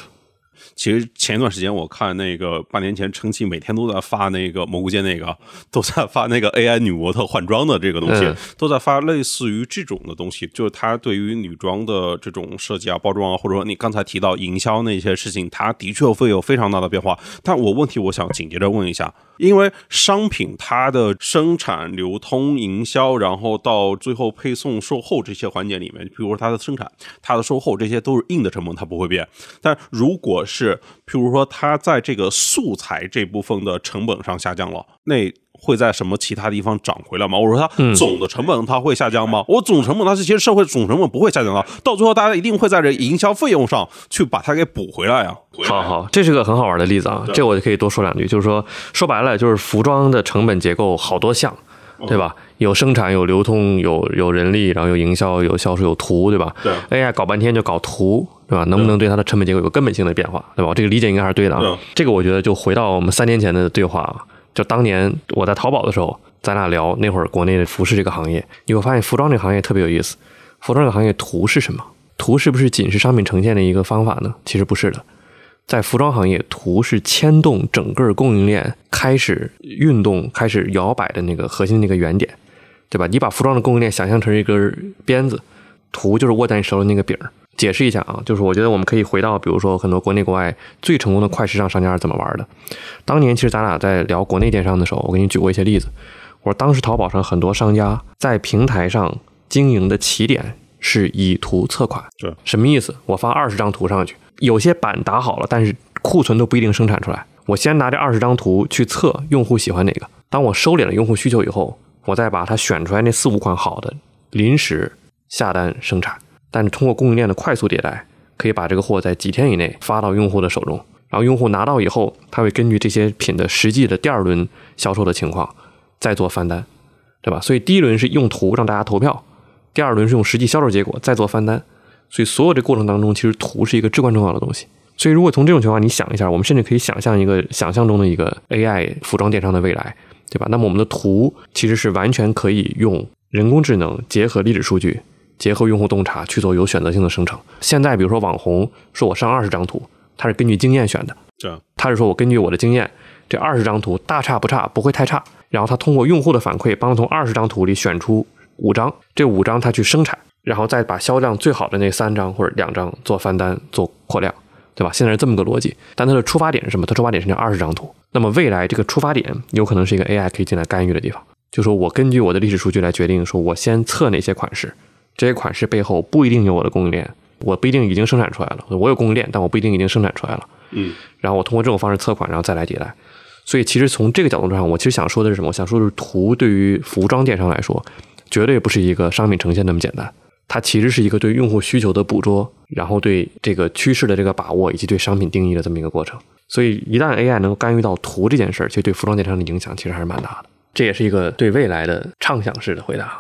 其实前一段时间我看那个半年前陈奇每天都在发那个蘑菇街那个都在发那个 AI 女模特换装的这个东西，嗯都在发类似于这种的东西，就是它对于女装的这种设计啊、包装啊，或者说你刚才提到营销那些事情，它的确会有非常大的变化。但我问题我想紧接着问一下，因为商品它的生产、流通、营销，然后到最后配送、售后这些环节里面，比如说它的生产、它的售后，这些都是硬的成本，它不会变。但如果是是，譬如说它在这个素材这部分的成本上下降了，那会在什么其他地方涨回来吗？我说它总的成本它会下降吗？我总成本它是其实社会总成本不会下降的，到最后大家一定会在这营销费用上去把它给补回来啊。好好，这是个很好玩的例子啊，这我就可以多说两句，就是说说白了就是服装的成本结构好多项。对吧？有生产，有流通，有有人力，然后有营销，有销售，有图，对吧？对。AI 搞半天就搞图，对吧？能不能对它的成本结构有根本性的变化，对吧？这个理解应该还是对的啊。这个我觉得就回到我们三年前的对话啊，就当年我在淘宝的时候，咱俩聊那会儿国内的服饰这个行业，你会发现服装这个行业特别有意思。服装这个行业图是什么？图是不是仅是商品呈现的一个方法呢？其实不是的。在服装行业，图是牵动整个供应链开始运动、开始摇摆的那个核心那个原点，对吧？你把服装的供应链想象成一根鞭子，图就是握在你手里那个柄儿。解释一下啊，就是我觉得我们可以回到，比如说很多国内国外最成功的快时尚商家是怎么玩的。当年其实咱俩在聊国内电商的时候，我给你举过一些例子。我说当时淘宝上很多商家在平台上经营的起点是以图测款，对，什么意思？我发二十张图上去。有些版打好了，但是库存都不一定生产出来。我先拿这二十张图去测用户喜欢哪个。当我收敛了用户需求以后，我再把它选出来那四五款好的，临时下单生产。但是通过供应链的快速迭代，可以把这个货在几天以内发到用户的手中。然后用户拿到以后，他会根据这些品的实际的第二轮销售的情况再做翻单，对吧？所以第一轮是用图让大家投票，第二轮是用实际销售结果再做翻单。所以，所有这过程当中，其实图是一个至关重要的东西。所以，如果从这种情况，你想一下，我们甚至可以想象一个想象中的一个 AI 服装电商的未来，对吧？那么，我们的图其实是完全可以用人工智能结合历史数据，结合用户洞察去做有选择性的生成。现在，比如说网红说我上二十张图，他是根据经验选的，对，他是说我根据我的经验，这二十张图大差不差，不会太差。然后他通过用户的反馈，帮他从二十张图里选出五张，这五张他去生产。然后再把销量最好的那三张或者两张做翻单做扩量，对吧？现在是这么个逻辑，但它的出发点是什么？它出发点是那二十张图。那么未来这个出发点有可能是一个 AI 可以进来干预的地方，就说我根据我的历史数据来决定，说我先测哪些款式，这些款式背后不一定有我的供应链，我不一定已经生产出来了，我有供应链，但我不一定已经生产出来了。嗯。然后我通过这种方式测款，然后再来迭代。所以其实从这个角度上，我其实想说的是什么？我想说的是图对于服装电商来说，绝对不是一个商品呈现那么简单。它其实是一个对用户需求的捕捉，然后对这个趋势的这个把握，以及对商品定义的这么一个过程。所以，一旦 AI 能够干预到图这件事儿，其实对服装电商的影响其实还是蛮大的。这也是一个对未来的畅想式的回答。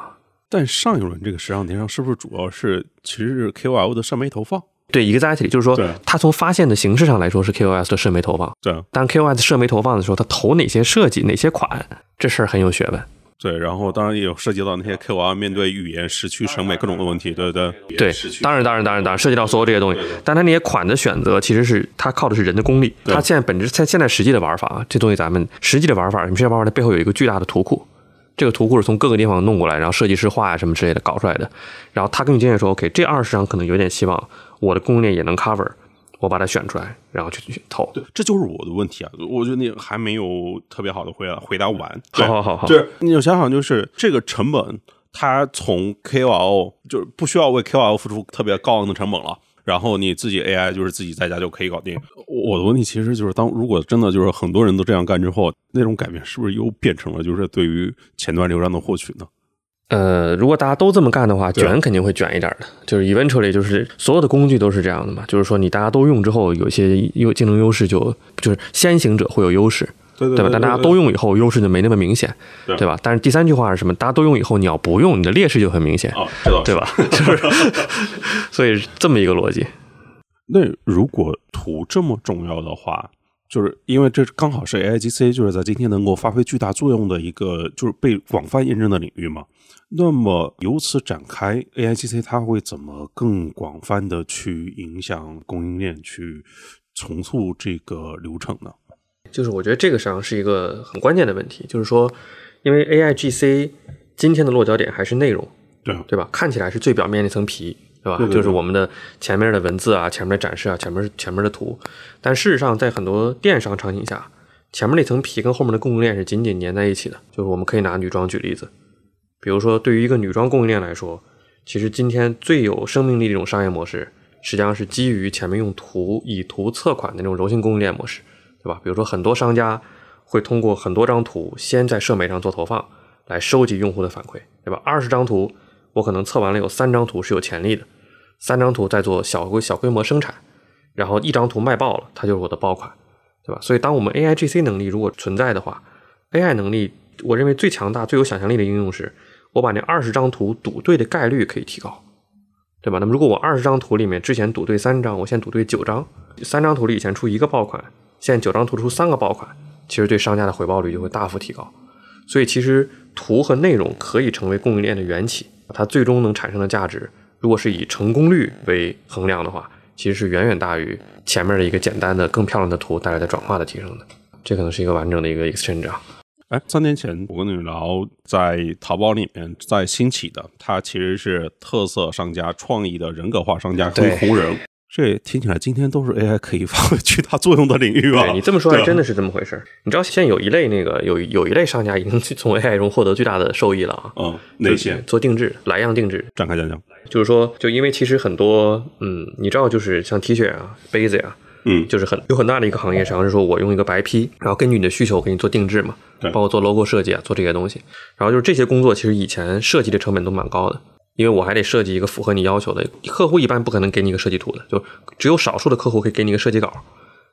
但上一轮这个时尚电商是不是主要是其实是 KOL 的社媒投放？对，exactly，就是说，它从发现的形式上来说是 KOS 的社媒投放。对，当 KOS 社媒投放的时候，它投哪些设计、哪些款，这事儿很有学问。对，然后当然也有涉及到那些 KOL 面对语言、失去、审美各种的问题，对对对。当然，当然，当然，当然涉及到所有这些东西。但他那些款的选择，其实是他靠的是人的功力。他现在本质，现现在实际的玩法啊，这东西咱们实际的玩法，你们实际玩法它背后有一个巨大的图库，这个图库是从各个地方弄过来，然后设计师画呀什么之类的搞出来的。然后他根据经验说，OK，这二十张可能有点希望，我的供应链也能 cover。我把它选出来，然后去去投。对，这就是我的问题啊！我觉得你还没有特别好的回答回答完。好好好好，就是你有想想，就是这个成本，它从 KOL 就是不需要为 KOL 付出特别高昂的成本了。然后你自己 AI 就是自己在家就可以搞定。我的问题其实就是，当如果真的就是很多人都这样干之后，那种改变是不是又变成了就是对于前端流量的获取呢？呃，如果大家都这么干的话，卷肯定会卷一点的。就是 eventually，就是所有的工具都是这样的嘛。就是说，你大家都用之后，有些优竞争优势就就是先行者会有优势，对吧？但大家都用以后，优势就没那么明显，对吧？但是第三句话是什么？大家都用以后，你要不用，你的劣势就很明显，对吧？就是，所以这么一个逻辑。那如果图这么重要的话，就是因为这刚好是 A I G C，就是在今天能够发挥巨大作用的一个，就是被广泛验证的领域嘛。那么由此展开，A I G C 它会怎么更广泛的去影响供应链，去重塑这个流程呢？就是我觉得这个实际上是一个很关键的问题，就是说，因为 A I G C 今天的落脚点还是内容，对对吧？看起来是最表面那层皮，对吧？就是我们的前面的文字啊，前面的展示啊，前面前面的图，但事实上在很多电商场景下，前面那层皮跟后面的供应链是紧紧粘在一起的。就是我们可以拿女装举例子。比如说，对于一个女装供应链来说，其实今天最有生命力的一种商业模式实际上是基于前面用图以图测款的那种柔性供应链模式，对吧？比如说很多商家会通过很多张图先在社媒上做投放，来收集用户的反馈，对吧？二十张图我可能测完了有三张图是有潜力的，三张图再做小规小规模生产，然后一张图卖爆了，它就是我的爆款，对吧？所以当我们 AI GC 能力如果存在的话，AI 能力我认为最强大、最有想象力的应用是，我把那二十张图赌对的概率可以提高。对吧？那么如果我二十张图里面之前赌对三张，我现在赌对九张，三张图里以前出一个爆款，现在九张图出三个爆款，其实对商家的回报率就会大幅提高。所以其实图和内容可以成为供应链的缘起，它最终能产生的价值，如果是以成功率为衡量的话，其实是远远大于前面的一个简单的更漂亮的图带来的转化的提升的。这可能是一个完整的一个 exchange 啊。哎，三年前我跟你聊，在淘宝里面在兴起的，它其实是特色商家、创意的人格化商家跟红人。这听起来今天都是 AI 可以发挥巨大作用的领域吧？你这么说还真的是这么回事你知道现在有一类那个有有一类商家已经从 AI 中获得巨大的收益了啊？嗯，哪些？做定制，来样定制，展开讲讲。就是说，就因为其实很多，嗯，你知道，就是像 T 恤啊、杯子呀。嗯，就是很有很大的一个行业，实际上是说我用一个白坯，然后根据你的需求给你做定制嘛，对，包括做 logo 设计啊，做这些东西。然后就是这些工作，其实以前设计的成本都蛮高的，因为我还得设计一个符合你要求的。客户一般不可能给你一个设计图的，就只有少数的客户可以给你一个设计稿，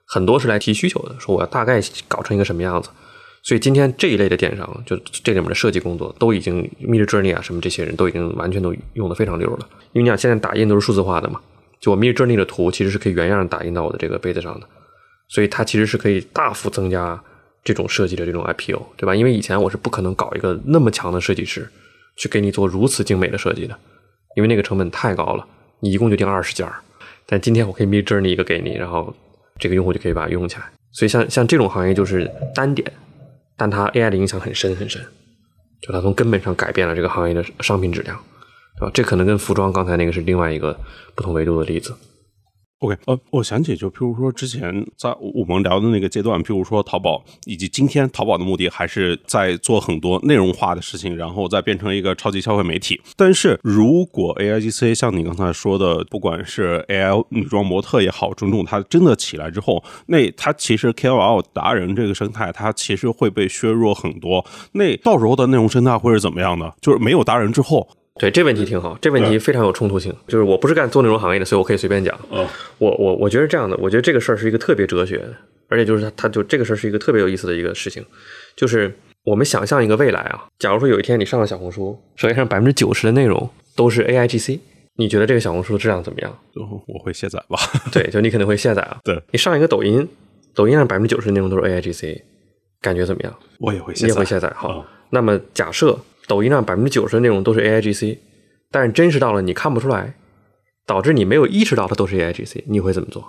很多是来提需求的，说我要大概搞成一个什么样子。所以今天这一类的电商，就这里面的设计工作，都已经 Midjourney 啊什么这些人都已经完全都用的非常溜了，因为你想现在打印都是数字化的嘛，就我 Midjourney 的图其实是可以原样打印到我的这个杯子上的。所以它其实是可以大幅增加这种设计的这种 IPO，对吧？因为以前我是不可能搞一个那么强的设计师去给你做如此精美的设计的，因为那个成本太高了，你一共就定二十件儿。但今天我可以 Midjourney 一个给你，然后这个用户就可以把它用起来。所以像像这种行业就是单点，但它 AI 的影响很深很深，就它从根本上改变了这个行业的商品质量，啊？这可能跟服装刚才那个是另外一个不同维度的例子。OK，呃，我想起就譬如说之前在我们聊的那个阶段，譬如说淘宝，以及今天淘宝的目的还是在做很多内容化的事情，然后再变成一个超级消费媒体。但是如果 AIGC 像你刚才说的，不管是 AI 女装模特也好，种种它真的起来之后，那它其实 KOL 达人这个生态，它其实会被削弱很多。那到时候的内容生态会是怎么样的？就是没有达人之后。对，这问题挺好，这问题非常有冲突性。就是我不是干做内容行业的，所以我可以随便讲。嗯，我我我觉得这样的，我觉得这个事儿是一个特别哲学的，而且就是它它就这个事儿是一个特别有意思的一个事情。就是我们想象一个未来啊，假如说有一天你上了小红书，首页上百分之九十的内容都是 AIGC，你觉得这个小红书的质量怎么样？我会卸载吧。对，就你肯定会卸载啊。对，你上一个抖音，抖音上百分之九十的内容都是 AIGC，感觉怎么样？我也会卸载。你也会卸载。好，那么假设抖音上百分之九十的内容都是 AIGC。但是真实到了你看不出来，导致你没有意识到它都是 AIGC，你会怎么做？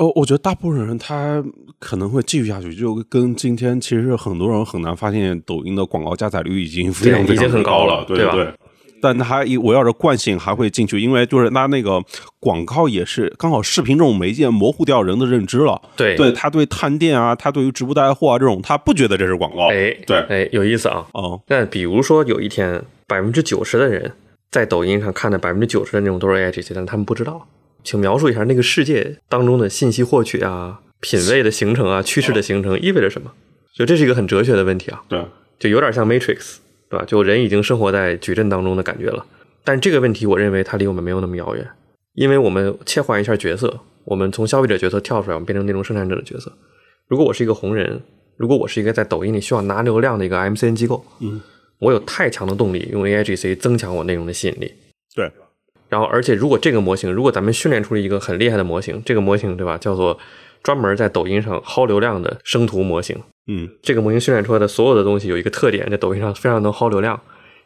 哦，我觉得大部分人他可能会继续下去，就跟今天其实很多人很难发现抖音的广告加载率已经非常已经很高了，对吧？但他一围绕着惯性还会进去，因为就是他那个广告也是刚好视频这种媒介模糊掉人的认知了。对，对他对探店啊，他对于直播带货啊这种，他不觉得这是广告。哎，对，哎，有意思啊。哦，那比如说有一天百分之九十的人。在抖音上看的百分之九十的内容都是 AI 这些，但他们不知道。请描述一下那个世界当中的信息获取啊、品味的形成啊、趋势的形成意味着什么？就这是一个很哲学的问题啊。对，就有点像 Matrix，对吧？就人已经生活在矩阵当中的感觉了。但这个问题，我认为它离我们没有那么遥远，因为我们切换一下角色，我们从消费者角色跳出来，我们变成内容生产者的角色。如果我是一个红人，如果我是一个在抖音里需要拿流量的一个 MCN 机构，嗯。我有太强的动力用 AIGC 增强我内容的吸引力。对，然后而且如果这个模型，如果咱们训练出了一个很厉害的模型，这个模型对吧，叫做专门在抖音上薅流量的生图模型。嗯，这个模型训练出来的所有的东西有一个特点，在抖音上非常能薅流量。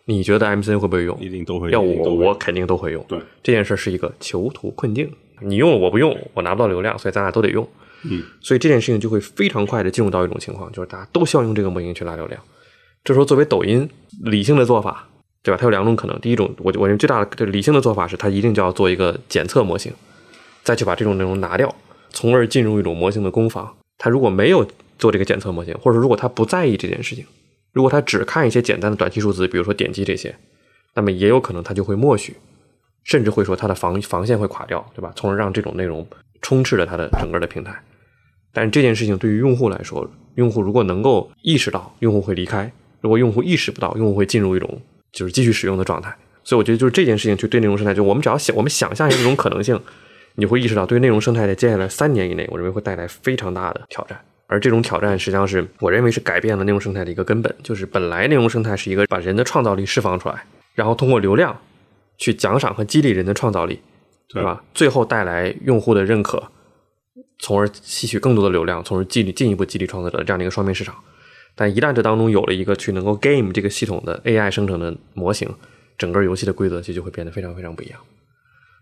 你觉得 MCN 会不会用？一定都会。要我，我肯定都会用。对，这件事是一个囚徒困境，你用了我不用，我拿不到流量，所以咱俩都得用。嗯，所以这件事情就会非常快的进入到一种情况，就是大家都希望用这个模型去拉流量。这时候，作为抖音理性的做法，对吧？它有两种可能。第一种，我我认为最大的理性的做法是，它一定就要做一个检测模型，再去把这种内容拿掉，从而进入一种模型的攻防。它如果没有做这个检测模型，或者说如果他不在意这件事情，如果他只看一些简单的短期数字，比如说点击这些，那么也有可能他就会默许，甚至会说它的防防线会垮掉，对吧？从而让这种内容充斥着它的整个的平台。但是这件事情对于用户来说，用户如果能够意识到用户会离开，如果用户意识不到，用户会进入一种就是继续使用的状态。所以我觉得就是这件事情，就对内容生态，就我们只要想，我们想象一下这种可能性，你会意识到，对内容生态在接下来三年以内，我认为会带来非常大的挑战。而这种挑战实际上是我认为是改变了内容生态的一个根本，就是本来内容生态是一个把人的创造力释放出来，然后通过流量去奖赏和激励人的创造力，对吧？最后带来用户的认可，从而吸取更多的流量，从而激励进一步激励创作者这样的一个双面市场。但一旦这当中有了一个去能够 game 这个系统的 AI 生成的模型，整个游戏的规则其实就会变得非常非常不一样，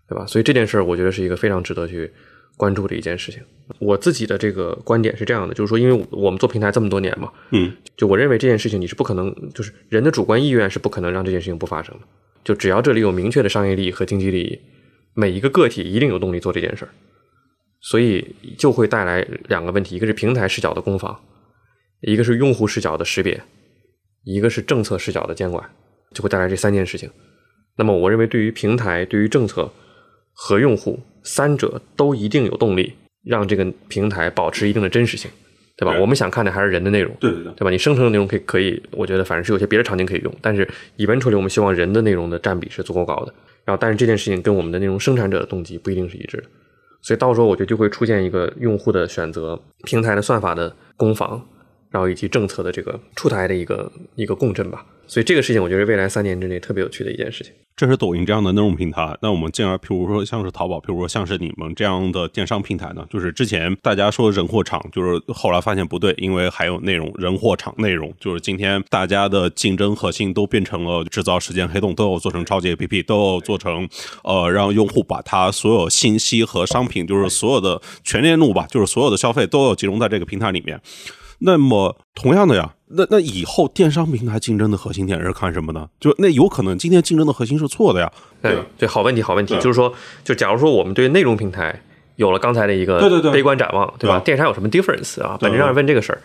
对吧？所以这件事儿我觉得是一个非常值得去。关注的一件事情，我自己的这个观点是这样的，就是说，因为我们做平台这么多年嘛，嗯，就我认为这件事情你是不可能，就是人的主观意愿是不可能让这件事情不发生的。就只要这里有明确的商业利益和经济利益，每一个个体一定有动力做这件事儿，所以就会带来两个问题：一个是平台视角的攻防，一个是用户视角的识别，一个是政策视角的监管，就会带来这三件事情。那么，我认为对于平台、对于政策和用户。三者都一定有动力，让这个平台保持一定的真实性，对吧？我们想看的还是人的内容，对对对，对吧？你生成的内容可以可以，我觉得反正是有些别的场景可以用，但是以文处理，我们希望人的内容的占比是足够高的。然后，但是这件事情跟我们的内容生产者的动机不一定是一致的，所以到时候我觉得就会出现一个用户的选择、平台的算法的攻防，然后以及政策的这个出台的一个一个共振吧。所以这个事情，我觉得未来三年之内特别有趣的一件事情。这是抖音这样的内容平台，那我们进而，譬如说像是淘宝，譬如说像是你们这样的电商平台呢？就是之前大家说人货场，就是后来发现不对，因为还有内容，人货场内容，就是今天大家的竞争核心都变成了制造时间黑洞，都要做成超级 APP，都要做成呃让用户把他所有信息和商品，就是所有的全链路吧，就是所有的消费都要集中在这个平台里面。那么同样的呀。那那以后电商平台竞争的核心点是看什么呢？就那有可能今天竞争的核心是错的呀。对对，好问题，好问题。就是说，就假如说我们对内容平台有了刚才的一个对对对悲观展望，对吧？电商有什么 difference 啊？本质上问这个事儿，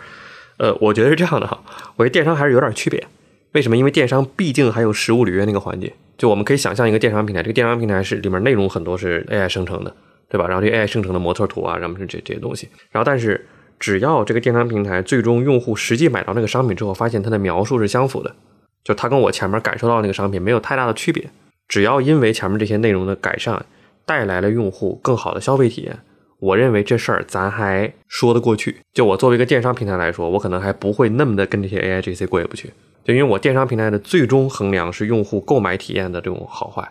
呃，我觉得是这样的哈。我觉得电商还是有点区别。为什么？因为电商毕竟还有实物履约那个环节。就我们可以想象一个电商平台，这个电商平台是里面内容很多是 AI 生成的，对吧？然后这 AI 生成的模特图啊，然后是这这些东西。然后但是。只要这个电商平台最终用户实际买到那个商品之后，发现它的描述是相符的，就它跟我前面感受到那个商品没有太大的区别。只要因为前面这些内容的改善带来了用户更好的消费体验，我认为这事儿咱还说得过去。就我作为一个电商平台来说，我可能还不会那么的跟这些 A I G C 过意不去。就因为我电商平台的最终衡量是用户购买体验的这种好坏，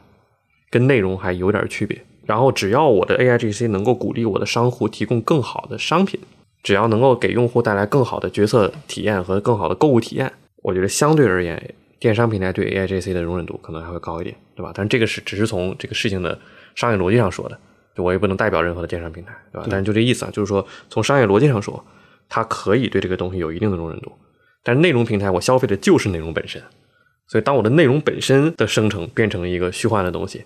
跟内容还有点区别。然后只要我的 A I G C 能够鼓励我的商户提供更好的商品。只要能够给用户带来更好的决策体验和更好的购物体验，我觉得相对而言，电商平台对 AIGC 的容忍度可能还会高一点，对吧？但这个是只是从这个事情的商业逻辑上说的，就我也不能代表任何的电商平台，对吧？但是就这意思啊，就是说从商业逻辑上说，它可以对这个东西有一定的容忍度。但是内容平台我消费的就是内容本身，所以当我的内容本身的生成变成一个虚幻的东西。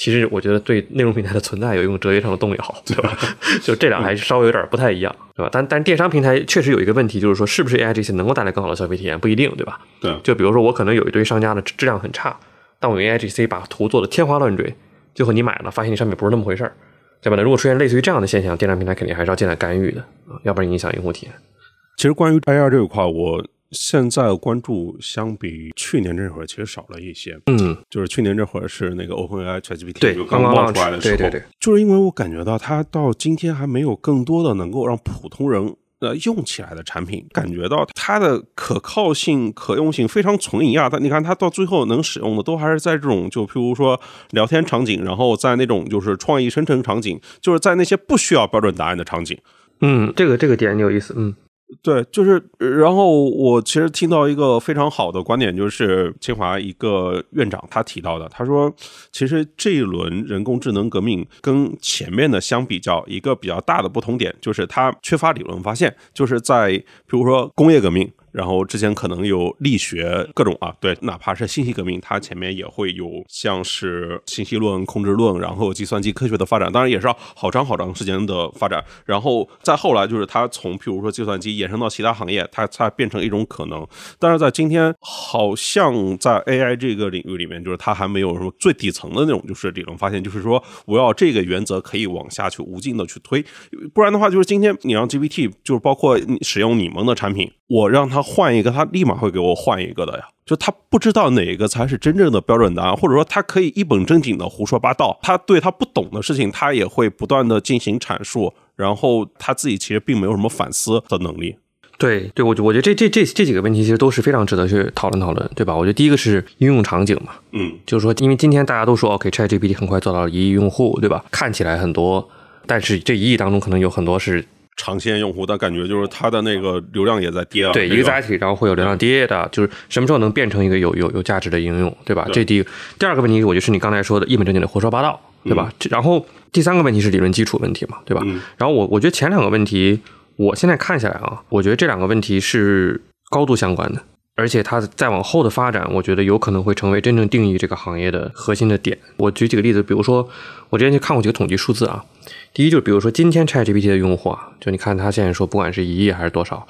其实我觉得对内容平台的存在有一种哲学上的动摇，对吧？就这俩还是稍微有点不太一样，对吧？但但电商平台确实有一个问题，就是说是不是 AI 这些能够带来更好的消费体验，不一定，对吧？对。就比如说我可能有一堆商家的质量很差，但我用 AIGC 把图做的天花乱坠，最后你买了，发现你上面不是那么回事儿，对吧？那如果出现类似于这样的现象，电商平台肯定还是要进来干预的啊，要不然影响用户体验。其实关于 AI 这一块，我。现在关注相比去年这会儿其实少了一些，嗯，就是去年这会儿是那个 OpenAI ChatGPT 对刚刚冒出来的时候，对对对，就是因为我感觉到它到今天还没有更多的能够让普通人呃用起来的产品，感觉到它的可靠性、可用性非常存疑啊。但你看它到最后能使用的都还是在这种就譬如说聊天场景，然后在那种就是创意生成场景，就是在那些不需要标准答案的场景。嗯，这个这个点有意思，嗯。对，就是，然后我其实听到一个非常好的观点，就是清华一个院长他提到的，他说，其实这一轮人工智能革命跟前面的相比较，一个比较大的不同点就是它缺乏理论发现，就是在比如说工业革命。然后之前可能有力学各种啊，对，哪怕是信息革命，它前面也会有像是信息论、控制论，然后计算机科学的发展，当然也是要好长好长时间的发展。然后再后来就是它从譬如说计算机延伸到其他行业，它才变成一种可能。但是在今天，好像在 AI 这个领域里面，就是它还没有什么最底层的那种就是理论发现，就是说我要这个原则可以往下去无尽的去推，不然的话，就是今天你让 GPT，就是包括使用你们的产品，我让它换一个，他立马会给我换一个的呀。就他不知道哪个才是真正的标准答案，或者说他可以一本正经的胡说八道。他对他不懂的事情，他也会不断的进行阐述，然后他自己其实并没有什么反思的能力。对对，我我觉得这这这这几个问题其实都是非常值得去讨论讨论，对吧？我觉得第一个是应用场景嘛，嗯，就是说，因为今天大家都说，OK，ChatGPT 很快做到了一亿用户，对吧？看起来很多，但是这一亿当中可能有很多是。长线用户，但感觉就是它的那个流量也在跌啊。对，一个载体，然后会有流量跌的，就是什么时候能变成一个有有有价值的应用，对吧？这第一第二个问题，我觉得是你刚才说的一本正经的胡说八道，对吧？然后第三个问题是理论基础问题嘛，对吧？然后我我觉得前两个问题，我现在看下来啊，我觉得这两个问题是高度相关的，而且它再往后的发展，我觉得有可能会成为真正定义这个行业的核心的点。我举几个例子，比如说我之前去看过几个统计数字啊。第一就是，比如说今天 ChatGPT 的用户啊，就你看他现在说，不管是一亿还是多少，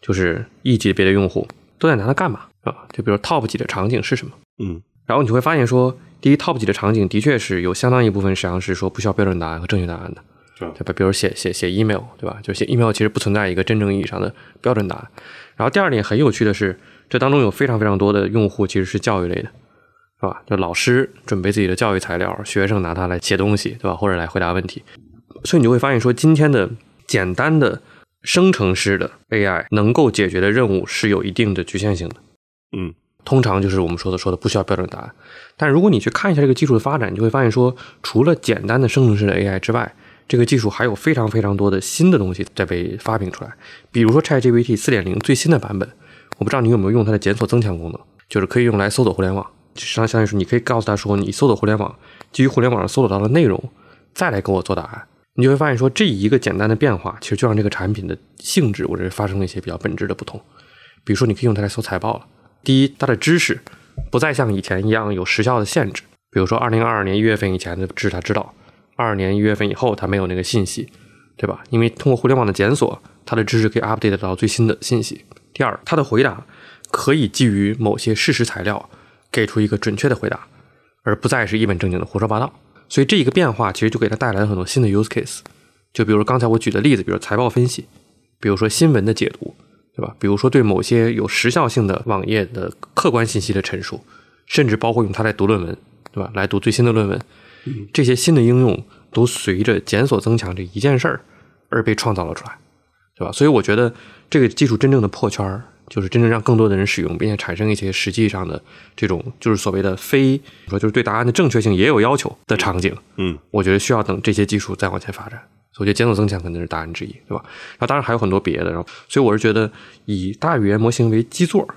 就是亿级别的用户都在拿它干嘛，啊？就比如 Top 几的场景是什么？嗯，然后你会发现说，第一 Top 几的场景的确是有相当一部分实际上是说不需要标准答案和正确答案的，对吧？比如写写写 email，对吧？就写 email 其实不存在一个真正意义上的标准答案。然后第二点很有趣的是，这当中有非常非常多的用户其实是教育类的，是吧？就老师准备自己的教育材料，学生拿它来写东西，对吧？或者来回答问题。所以你就会发现，说今天的简单的生成式的 AI 能够解决的任务是有一定的局限性的。嗯，通常就是我们说的说的不需要标准答案。但如果你去看一下这个技术的发展，你就会发现说，除了简单的生成式的 AI 之外，这个技术还有非常非常多的新的东西在被发明出来。比如说 ChatGPT 四点零最新的版本，我不知道你有没有用它的检索增强功能，就是可以用来搜索互联网。实际上相当于是，你可以告诉他说，你搜索互联网，基于互联网上搜索到的内容，再来给我做答案。你就会发现，说这一个简单的变化，其实就让这个产品的性质，我认为发生了一些比较本质的不同。比如说，你可以用它来搜财报了。第一，它的知识不再像以前一样有时效的限制。比如说，二零二二年一月份以前的知识它知道，二二年一月份以后它没有那个信息，对吧？因为通过互联网的检索，它的知识可以 update 到最新的信息。第二，它的回答可以基于某些事实材料给出一个准确的回答，而不再是一本正经的胡说八道。所以这一个变化其实就给它带来了很多新的 use case，就比如刚才我举的例子，比如财报分析，比如说新闻的解读，对吧？比如说对某些有时效性的网页的客观信息的陈述，甚至包括用它来读论文，对吧？来读最新的论文，这些新的应用都随着检索增强这一件事儿而被创造了出来，对吧？所以我觉得这个技术真正的破圈儿。就是真正让更多的人使用，并且产生一些实际上的这种，就是所谓的非说就是对答案的正确性也有要求的场景。嗯，我觉得需要等这些技术再往前发展。所以我觉得检索增强肯定是答案之一，对吧？然后当然还有很多别的。然后，所以我是觉得以大语言模型为基座，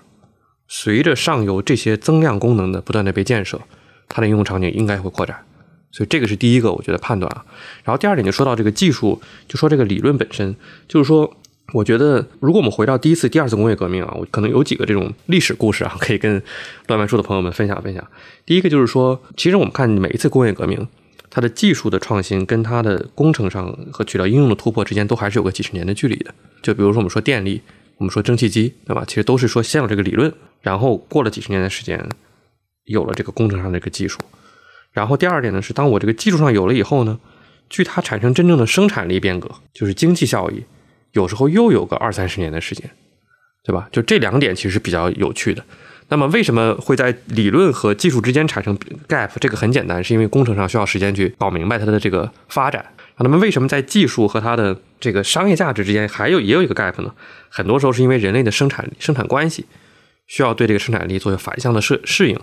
随着上游这些增量功能的不断的被建设，它的应用场景应该会扩展。所以这个是第一个我觉得判断啊。然后第二点就说到这个技术，就说这个理论本身，就是说。我觉得，如果我们回到第一次、第二次工业革命啊，我可能有几个这种历史故事啊，可以跟乱文书的朋友们分享分享。第一个就是说，其实我们看每一次工业革命，它的技术的创新跟它的工程上和取到应用的突破之间，都还是有个几十年的距离的。就比如说我们说电力，我们说蒸汽机，对吧？其实都是说先有这个理论，然后过了几十年的时间，有了这个工程上的这个技术。然后第二点呢，是当我这个技术上有了以后呢，据它产生真正的生产力变革，就是经济效益。有时候又有个二三十年的时间，对吧？就这两点其实比较有趣的。那么为什么会在理论和技术之间产生 gap？这个很简单，是因为工程上需要时间去搞明白它的这个发展。那么为什么在技术和它的这个商业价值之间还有也有一个 gap 呢？很多时候是因为人类的生产生产关系需要对这个生产力做反向的适适应，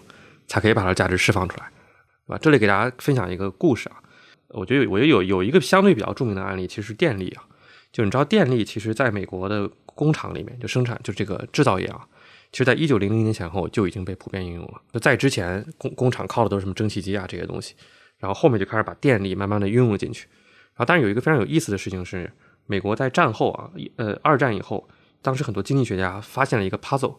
才可以把它的价值释放出来，对吧？这里给大家分享一个故事啊，我觉得我觉得有有一个相对比较著名的案例，其实是电力啊。就你知道，电力其实在美国的工厂里面就生产，就这个制造业啊，其实在一九零零年前后就已经被普遍应用了。就在之前，工工厂靠的都是什么蒸汽机啊这些东西，然后后面就开始把电力慢慢的运用进去。然后，但是有一个非常有意思的事情是，美国在战后啊，呃，二战以后，当时很多经济学家发现了一个 puzzle，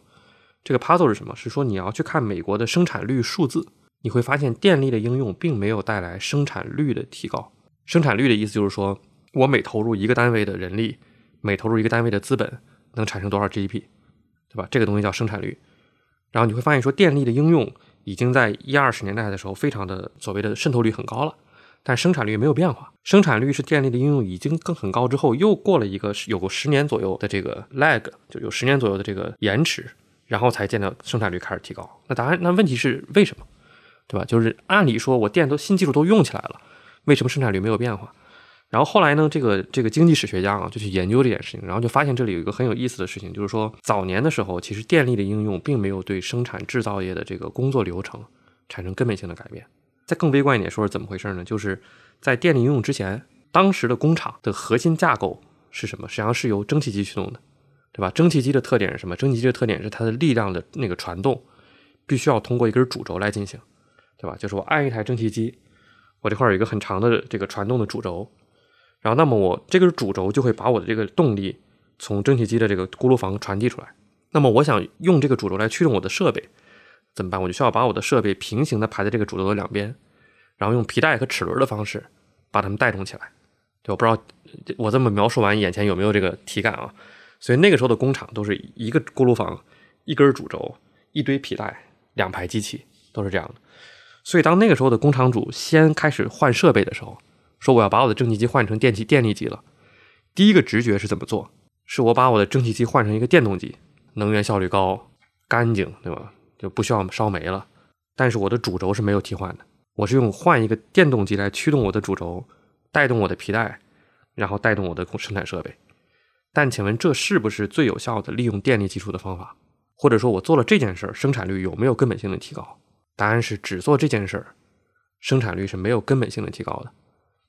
这个 puzzle 是什么？是说你要去看美国的生产率数字，你会发现电力的应用并没有带来生产率的提高。生产率的意思就是说我每投入一个单位的人力，每投入一个单位的资本，能产生多少 GDP，对吧？这个东西叫生产率。然后你会发现说电力的应用已经在一二十年代的时候非常的所谓的渗透率很高了。但生产率没有变化，生产率是电力的应用已经更很高之后，又过了一个有个十年左右的这个 lag，就有十年左右的这个延迟，然后才见到生产率开始提高。那答案，那问题是为什么？对吧？就是按理说我电都新技术都用起来了，为什么生产率没有变化？然后后来呢，这个这个经济史学家啊就去研究这件事情，然后就发现这里有一个很有意思的事情，就是说早年的时候，其实电力的应用并没有对生产制造业的这个工作流程产生根本性的改变。再更悲观一点说，是怎么回事呢？就是在电力应用之前，当时的工厂的核心架构是什么？实际上是由蒸汽机驱动的，对吧？蒸汽机的特点是什么？蒸汽机的特点是它的力量的那个传动必须要通过一根主轴来进行，对吧？就是我按一台蒸汽机，我这块有一个很长的这个传动的主轴，然后那么我这根主轴就会把我的这个动力从蒸汽机的这个锅炉房传递出来。那么我想用这个主轴来驱动我的设备。怎么办？我就需要把我的设备平行的排在这个主轴的两边，然后用皮带和齿轮的方式把它们带动起来。对，我不知道我这么描述完，眼前有没有这个体感啊？所以那个时候的工厂都是一个锅炉房，一根主轴，一堆皮带，两排机器，都是这样的。所以当那个时候的工厂主先开始换设备的时候，说我要把我的蒸汽机换成电气电力机了，第一个直觉是怎么做？是我把我的蒸汽机换成一个电动机，能源效率高，干净，对吧？就不需要烧煤了，但是我的主轴是没有替换的，我是用换一个电动机来驱动我的主轴，带动我的皮带，然后带动我的生产设备。但请问这是不是最有效的利用电力技术的方法？或者说我做了这件事儿，生产率有没有根本性的提高？答案是只做这件事儿，生产率是没有根本性的提高的，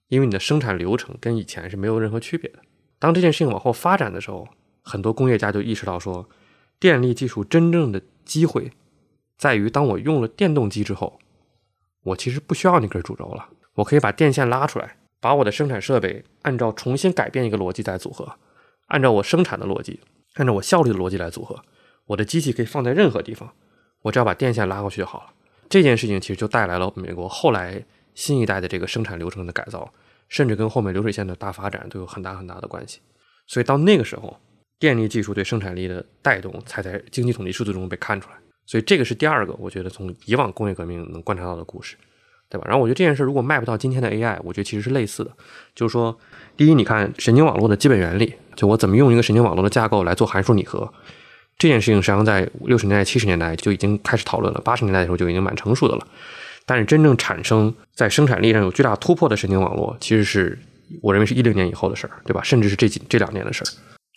因为你的生产流程跟以前是没有任何区别的。当这件事情往后发展的时候，很多工业家就意识到说，电力技术真正的机会。在于，当我用了电动机之后，我其实不需要那根主轴了，我可以把电线拉出来，把我的生产设备按照重新改变一个逻辑再组合，按照我生产的逻辑，按照我效率的逻辑来组合，我的机器可以放在任何地方，我只要把电线拉过去就好了。这件事情其实就带来了美国后来新一代的这个生产流程的改造，甚至跟后面流水线的大发展都有很大很大的关系。所以到那个时候，电力技术对生产力的带动才在经济统计数字中被看出来。所以这个是第二个，我觉得从以往工业革命能观察到的故事，对吧？然后我觉得这件事如果卖不到今天的 AI，我觉得其实是类似的，就是说，第一，你看神经网络的基本原理，就我怎么用一个神经网络的架构来做函数拟合，这件事情实际上在六十年代、七十年代就已经开始讨论了，八十年代的时候就已经蛮成熟的了。但是真正产生在生产力上有巨大突破的神经网络，其实是我认为是一零年以后的事儿，对吧？甚至是这几这两年的事儿。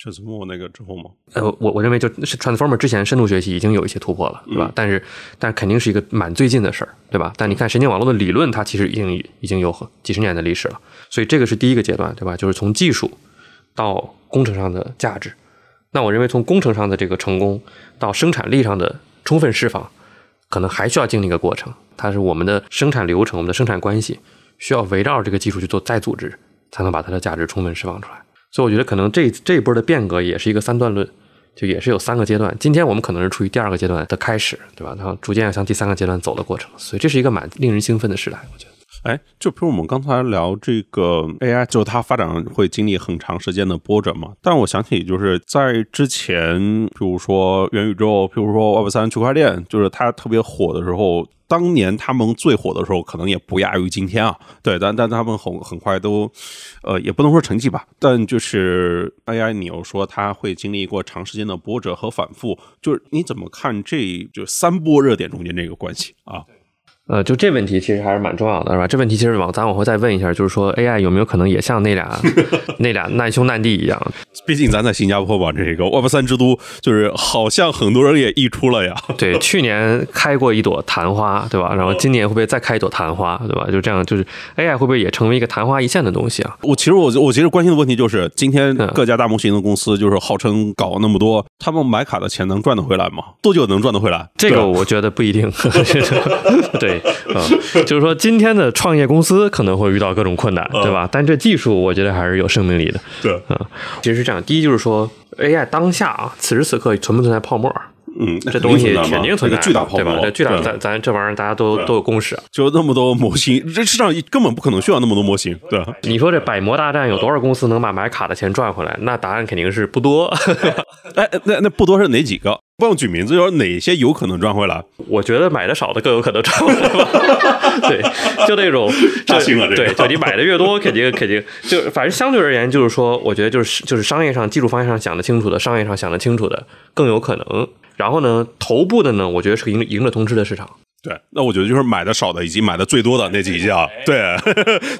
Transformer 那个之后吗？呃，我我认为就是 Transformer 之前深度学习已经有一些突破了，对吧？但是，但肯定是一个蛮最近的事儿，对吧？但你看神经网络的理论，它其实已经已经有几十年的历史了，所以这个是第一个阶段，对吧？就是从技术到工程上的价值。那我认为从工程上的这个成功到生产力上的充分释放，可能还需要经历一个过程。它是我们的生产流程、我们的生产关系需要围绕这个技术去做再组织，才能把它的价值充分释放出来。所以我觉得可能这这一波的变革也是一个三段论，就也是有三个阶段。今天我们可能是处于第二个阶段的开始，对吧？然后逐渐要向第三个阶段走的过程。所以这是一个蛮令人兴奋的时代，我觉得。哎，就比如我们刚才聊这个 AI，就它发展会经历很长时间的波折嘛。但我想起就是在之前，比如说元宇宙，比如说 Web 三区块链，就是它特别火的时候。当年他们最火的时候，可能也不亚于今天啊。对，但但他们很很快都，呃，也不能说成绩吧，但就是 AI，你又说它会经历过长时间的波折和反复，就是你怎么看这就三波热点中间这个关系啊？呃，就这问题其实还是蛮重要的，是吧？这问题其实往咱往后再问一下，就是说 AI 有没有可能也像那俩 那俩难兄难弟一样？毕竟咱在新加坡吧，这个 Web 三之都，就是好像很多人也溢出了呀。对，去年开过一朵昙花，对吧？然后今年会不会再开一朵昙花，对吧？就这样，就是 AI 会不会也成为一个昙花一现的东西啊？我其实我我其实关心的问题就是，今天各家大模型的公司就是号称搞那么多，他们买卡的钱能赚得回来吗？多久能赚得回来？这个我觉得不一定。对。啊，就是说今天的创业公司可能会遇到各种困难，对吧？但这技术我觉得还是有生命力的。对，嗯，其实是这样，第一就是说 AI 当下啊，此时此刻存不存在泡沫？嗯，这东西肯定存在，巨大泡沫，对吧？这巨大，咱咱这玩意儿大家都都有共识。就那么多模型，这市场根本不可能需要那么多模型，对吧？你说这百模大战有多少公司能把买卡的钱赚回来？那答案肯定是不多。哎，那那不多是哪几个？不用举名字，就是哪些有可能赚回来？我觉得买的少的更有可能赚回来吧。对，就那种扎心了，对，就你买的越多，肯定肯定就反正相对而言，就是说，我觉得就是就是商业上、技术方向上想得清楚的，商业上想得清楚的更有可能。然后呢，头部的呢，我觉得是赢赢了通吃的市场。对，那我觉得就是买的少的以及买的最多的那几家，对，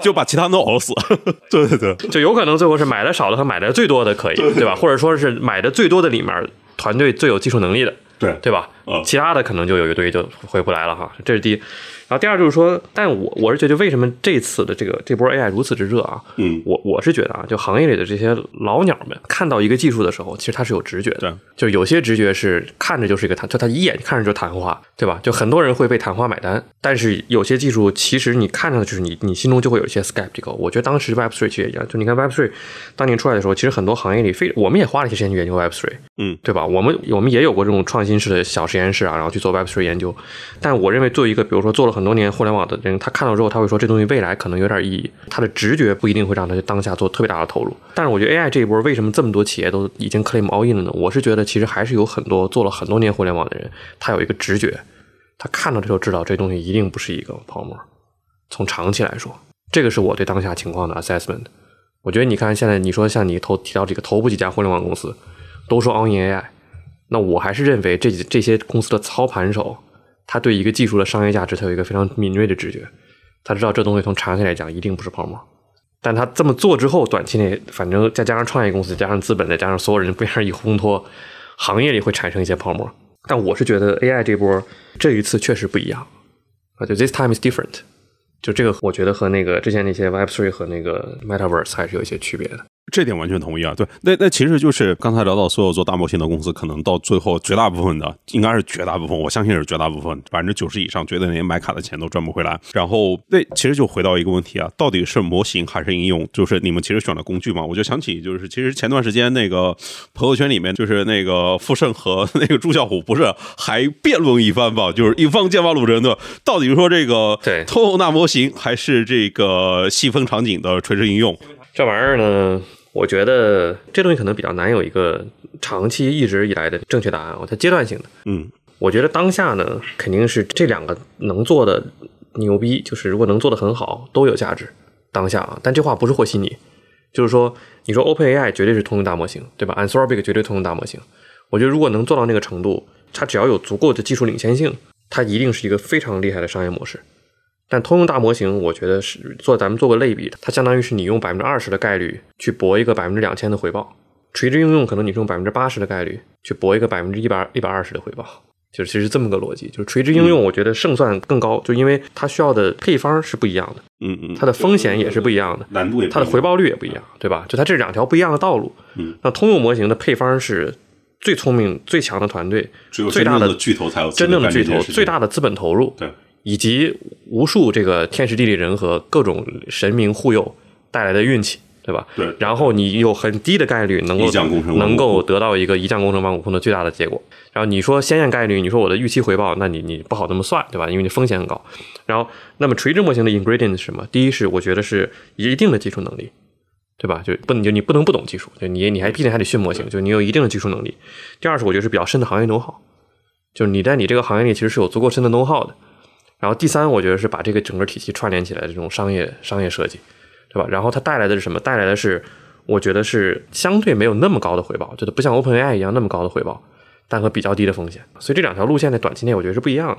就把其他都熬死。对对对，就有可能最后是买的少的和买的最多的可以，对吧？或者说是买的最多的里面团队最有技术能力的，对对吧？嗯其他的可能就有一堆就回不来了哈，这是第一。然后第二就是说，但我我是觉得为什么这次的这个这波 AI 如此之热啊？嗯我我是觉得啊，就行业里的这些老鸟们看到一个技术的时候，其实他是有直觉的。对，就有些直觉是看着就是一个谈，就他一眼看着就是昙花，对吧？就很多人会被昙花买单，但是有些技术其实你看上去就是你你心中就会有一些 skeptical。我觉得当时 Web Three 其实也一样，就你看 Web Three 当年出来的时候，其实很多行业里非我们也花了一些时间去研究 Web Three，嗯，对吧？我们我们也有过这种创新式的小实验室啊，然后去做 Web Three 研究。但我认为作为一个比如说做了很多年互联网的人，他看到之后他会说这东西未来可能有点意义，他的直觉不一定会让他当下做特别大的投入。但是我觉得 AI 这一波为什么这么多企业都已经 claim all in 了呢？我是觉得其实还是有很多做了很多年互联网的人，他有一个直觉，他看到这就知道这东西一定不是一个泡沫。从长期来说，这个是我对当下情况的 assessment。我觉得你看现在你说像你头提到这个头部几家互联网公司都说 all in AI，那我还是认为这几这些公司的操盘手，他对一个技术的商业价值，他有一个非常敏锐的直觉，他知道这东西从长期来讲一定不是泡沫。但他这么做之后，短期内反正再加上创业公司，加上资本，再加上所有人不样一烘托，行业里会产生一些泡沫。但我是觉得 AI 这波这一次确实不一样啊，就 this time is different。就这个，我觉得和那个之前那些 Web Three 和那个 Metaverse 还是有一些区别的。这点完全同意啊。对，那那其实就是刚才聊到所有做大模型的公司，可能到最后绝大部分的，应该是绝大部分，我相信是绝大部分，百分之九十以上，觉得连买卡的钱都赚不回来。然后那其实就回到一个问题啊，到底是模型还是应用？就是你们其实选的工具嘛？我就想起就是其实前段时间那个朋友圈里面，就是那个傅盛和 那个朱啸虎不是还辩论一番吧？就是一方剑拔弩张的，到底说这个对通用大模型还是这个细分场景的垂直应用？这玩意儿呢，我觉得这东西可能比较难有一个长期一直以来的正确答案，它阶段性的。嗯我觉得当下呢，肯定是这两个能做的牛逼，就是如果能做的很好，都有价值。当下啊，但这话不是和稀泥，就是说，你说 OpenAI 绝对是通用大模型，对吧？Anthropic 绝对通用大模型。我觉得如果能做到那个程度，它只要有足够的技术领先性，它一定是一个非常厉害的商业模式。但通用大模型，我觉得是做咱们做个类比，它相当于是你用百分之二十的概率去搏一个百分之两千的回报，垂直应用可能你是用百分之八十的概率去搏一个百分之一百一百二十的回报。就是其实这么个逻辑，就是垂直应用，我觉得胜算更高，就因为它需要的配方是不一样的，嗯嗯，它的风险也是不一样的，它的回报率也不一样，对吧？就它这两条不一样的道路。嗯，那通用模型的配方是最聪明、最强的团队，只有最大的巨头才有真正的巨头、最大的资本投入，对，以及无数这个天时地利人和各种神明护佑带来的运气，对吧？对然后你有很低的概率能够一将功成能够得到一个一将功成万骨枯的最大的结果。然后你说鲜艳概率，你说我的预期回报，那你你不好那么算，对吧？因为你风险很高。然后，那么垂直模型的 ingredient 是什么？第一是我觉得是一定的技术能力，对吧？就不能就你不能不懂技术，就你你还毕竟还得训模型，就你有一定的技术能力。第二是我觉得是比较深的行业 know how，就是你在你这个行业里其实是有足够深的 know how 的。然后第三，我觉得是把这个整个体系串联起来的这种商业商业设计，对吧？然后它带来的是什么？带来的是我觉得是相对没有那么高的回报，就是不像 OpenAI 一样那么高的回报，但和比较低的风险。所以这两条路线在短期内我觉得是不一样的。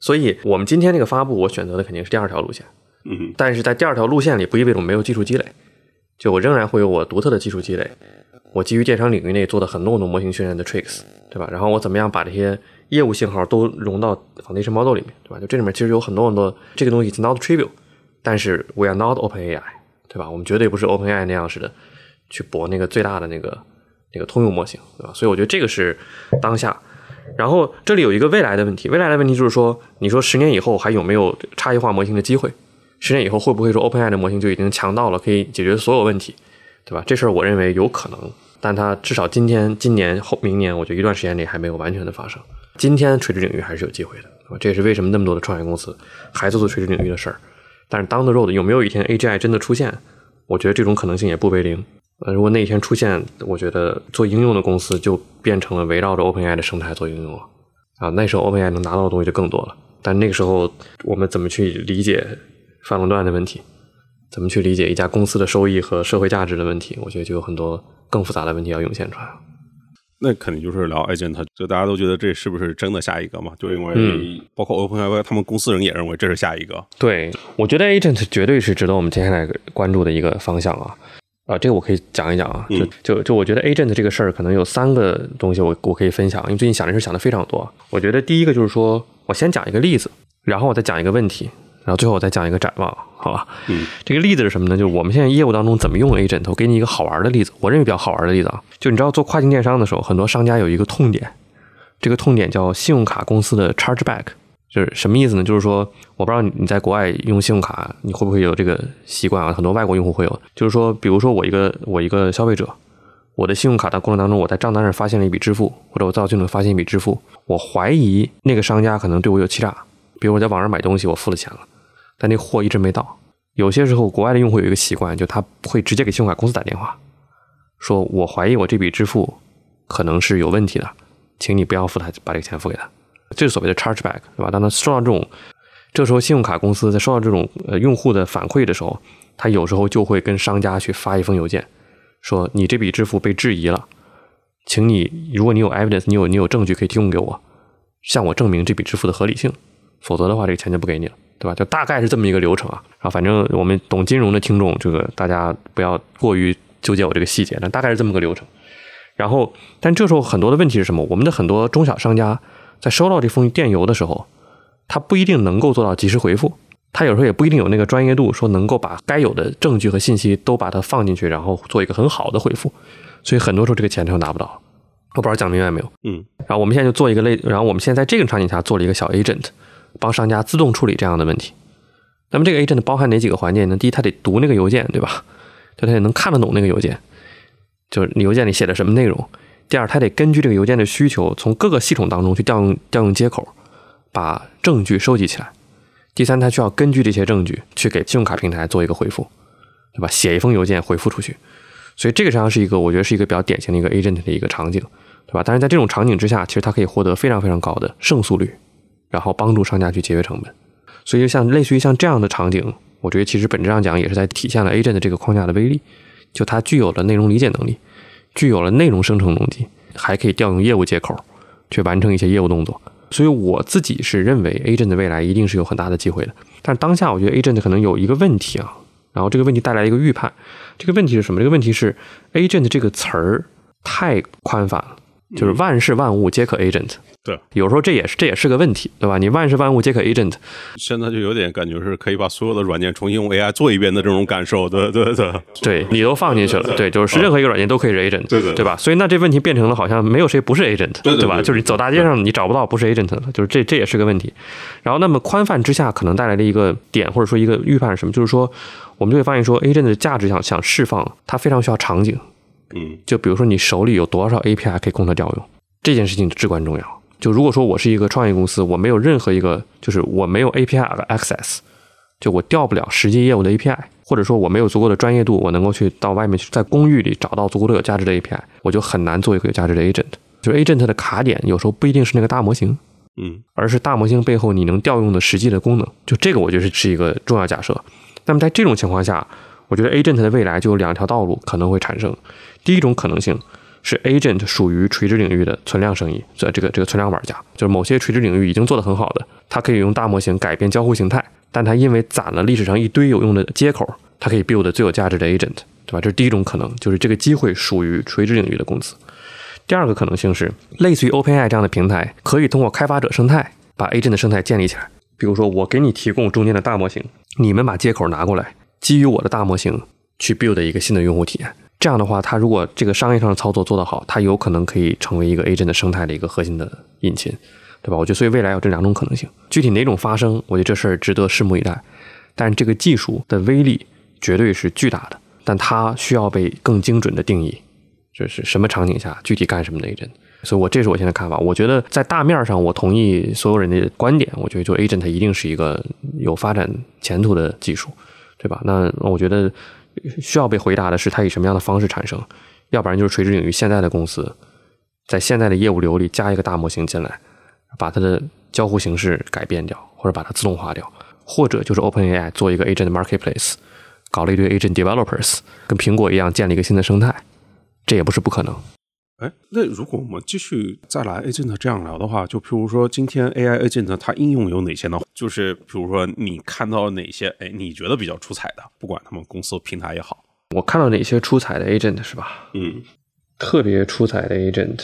所以我们今天这个发布，我选择的肯定是第二条路线。嗯哼，但是在第二条路线里，不意味着我没有技术积累，就我仍然会有我独特的技术积累。我基于电商领域内做的很多很多模型训练的 tricks，对吧？然后我怎么样把这些业务信号都融到 foundation model 里面，对吧？就这里面其实有很多很多这个东西 is not trivial，但是 we are not OpenAI，对吧？我们绝对不是 OpenAI 那样似的去博那个最大的那个那个通用模型，对吧？所以我觉得这个是当下。然后这里有一个未来的问题，未来的问题就是说，你说十年以后还有没有差异化模型的机会？十年以后会不会说 OpenAI 的模型就已经强到了可以解决所有问题，对吧？这事儿我认为有可能，但它至少今天、今年后、明年，我觉得一段时间内还没有完全的发生。今天垂直领域还是有机会的，这也是为什么那么多的创业公司还在做垂直领域的事儿。但是 down the road 有没有一天 AGI 真的出现？我觉得这种可能性也不为零。呃，如果那一天出现，我觉得做应用的公司就变成了围绕着 OpenAI 的生态做应用了。啊，那时候 OpenAI 能拿到的东西就更多了。但那个时候我们怎么去理解？反垄断的问题，怎么去理解一家公司的收益和社会价值的问题？我觉得就有很多更复杂的问题要涌现出来了。那肯定就是聊 agent，就大家都觉得这是不是真的下一个嘛？就因为包括 OpenAI 他们公司人也认为这是下一个。对，我觉得 agent 绝对是值得我们接下来关注的一个方向啊。啊，这个我可以讲一讲啊。就就就我觉得 agent 这个事儿可能有三个东西我我可以分享，因为最近想这事想的非常多。我觉得第一个就是说我先讲一个例子，然后我再讲一个问题。然后最后我再讲一个展望，好吧？嗯，这个例子是什么呢？就是我们现在业务当中怎么用 agent。我给你一个好玩的例子，我认为比较好玩的例子啊，就你知道做跨境电商的时候，很多商家有一个痛点，这个痛点叫信用卡公司的 chargeback，就是什么意思呢？就是说，我不知道你在国外用信用卡，你会不会有这个习惯啊？很多外国用户会有，就是说，比如说我一个我一个消费者，我的信用卡的过程当中，我在账单上发现了一笔支付，或者我在系统发现一笔支付，我怀疑那个商家可能对我有欺诈，比如我在网上买东西，我付了钱了。但那货一直没到。有些时候，国外的用户有一个习惯，就他会直接给信用卡公司打电话，说我怀疑我这笔支付可能是有问题的，请你不要付他，把这个钱付给他。这是所谓的 chargeback，对吧？当他收到这种，这时候信用卡公司在收到这种呃用户的反馈的时候，他有时候就会跟商家去发一封邮件，说你这笔支付被质疑了，请你如果你有 evidence，你有你有证据可以提供给我，向我证明这笔支付的合理性，否则的话，这个钱就不给你了。对吧？就大概是这么一个流程啊。然后反正我们懂金融的听众，这个大家不要过于纠结我这个细节。但大概是这么个流程。然后，但这时候很多的问题是什么？我们的很多中小商家在收到这封电邮的时候，他不一定能够做到及时回复，他有时候也不一定有那个专业度，说能够把该有的证据和信息都把它放进去，然后做一个很好的回复。所以很多时候这个钱他就拿不到。我不知道讲明白没有？嗯。然后我们现在就做一个类，然后我们现在在这个场景下做了一个小 agent。帮商家自动处理这样的问题，那么这个 agent 包含哪几个环节呢？第一，他得读那个邮件，对吧？就他得能看得懂那个邮件，就是你邮件里写的什么内容。第二，他得根据这个邮件的需求，从各个系统当中去调用调用接口，把证据收集起来。第三，他需要根据这些证据去给信用卡平台做一个回复，对吧？写一封邮件回复出去。所以这个实际上是一个，我觉得是一个比较典型的一个 agent 的一个场景，对吧？但是在这种场景之下，其实它可以获得非常非常高的胜诉率。然后帮助商家去节约成本，所以就像类似于像这样的场景，我觉得其实本质上讲也是在体现了 agent 这个框架的威力，就它具有了内容理解能力，具有了内容生成能力，还可以调用业务接口去完成一些业务动作。所以我自己是认为 agent 的未来一定是有很大的机会的。但是当下我觉得 agent 可能有一个问题啊，然后这个问题带来一个预判，这个问题是什么？这个问题是 agent 这个词儿太宽泛了，就是万事万物皆可 agent。对，有时候这也是这也是个问题，对吧？你万事万物皆可 agent，现在就有点感觉是可以把所有的软件重新用 AI 做一遍的这种感受，对对对，对你都放进去了，对，就是任何一个软件都可以是 agent，对对，对吧？所以那这问题变成了好像没有谁不是 agent，对吧？就是你走大街上你找不到不是 agent 的，就是这这也是个问题。然后那么宽泛之下可能带来的一个点或者说一个预判是什么？就是说我们就会发现说 agent 的价值想想释放，它非常需要场景，嗯，就比如说你手里有多少 API 可以供它调用，这件事情至关重要。就如果说我是一个创业公司，我没有任何一个，就是我没有 API 的 access，就我调不了实际业务的 API，或者说我没有足够的专业度，我能够去到外面去，在公寓里找到足够的有价值的 API，我就很难做一个有价值的 agent。就是 agent 的卡点有时候不一定是那个大模型，嗯，而是大模型背后你能调用的实际的功能。就这个，我觉得是一个重要假设。那么在这种情况下，我觉得 agent 的未来就有两条道路可能会产生。第一种可能性。是 agent 属于垂直领域的存量生意，这这个这个存量玩家，就是某些垂直领域已经做得很好的，它可以用大模型改变交互形态，但它因为攒了历史上一堆有用的接口，它可以 build 最有价值的 agent，对吧？这是第一种可能，就是这个机会属于垂直领域的公司。第二个可能性是，类似于 OpenAI 这样的平台，可以通过开发者生态把 agent 的生态建立起来。比如说，我给你提供中间的大模型，你们把接口拿过来，基于我的大模型去 build 一个新的用户体验。这样的话，它如果这个商业上的操作做得好，它有可能可以成为一个 agent 的生态的一个核心的引擎，对吧？我觉得，所以未来有这两种可能性。具体哪种发生，我觉得这事儿值得拭目以待。但这个技术的威力绝对是巨大的，但它需要被更精准的定义，就是什么场景下具体干什么的 agent。所以，我这是我现在看法。我觉得在大面上，我同意所有人的观点。我觉得，就 agent 一定是一个有发展前途的技术，对吧？那我觉得需要被回答的是，它以什么样的方式产生？要不然就是垂直领域现在的公司，在现在的业务流里加一个大模型进来，把它的交互形式改变掉，或者把它自动化掉，或者就是 OpenAI 做一个 agent marketplace，搞了一堆 agent developers，跟苹果一样建立一个新的生态，这也不是不可能。哎，那如果我们继续再来 agent 这样聊的话，就譬如说今天 AI agent 它应用有哪些呢？就是比如说你看到哪些，哎，你觉得比较出彩的，不管他们公司平台也好，我看到哪些出彩的 agent 是吧？嗯，特别出彩的 agent，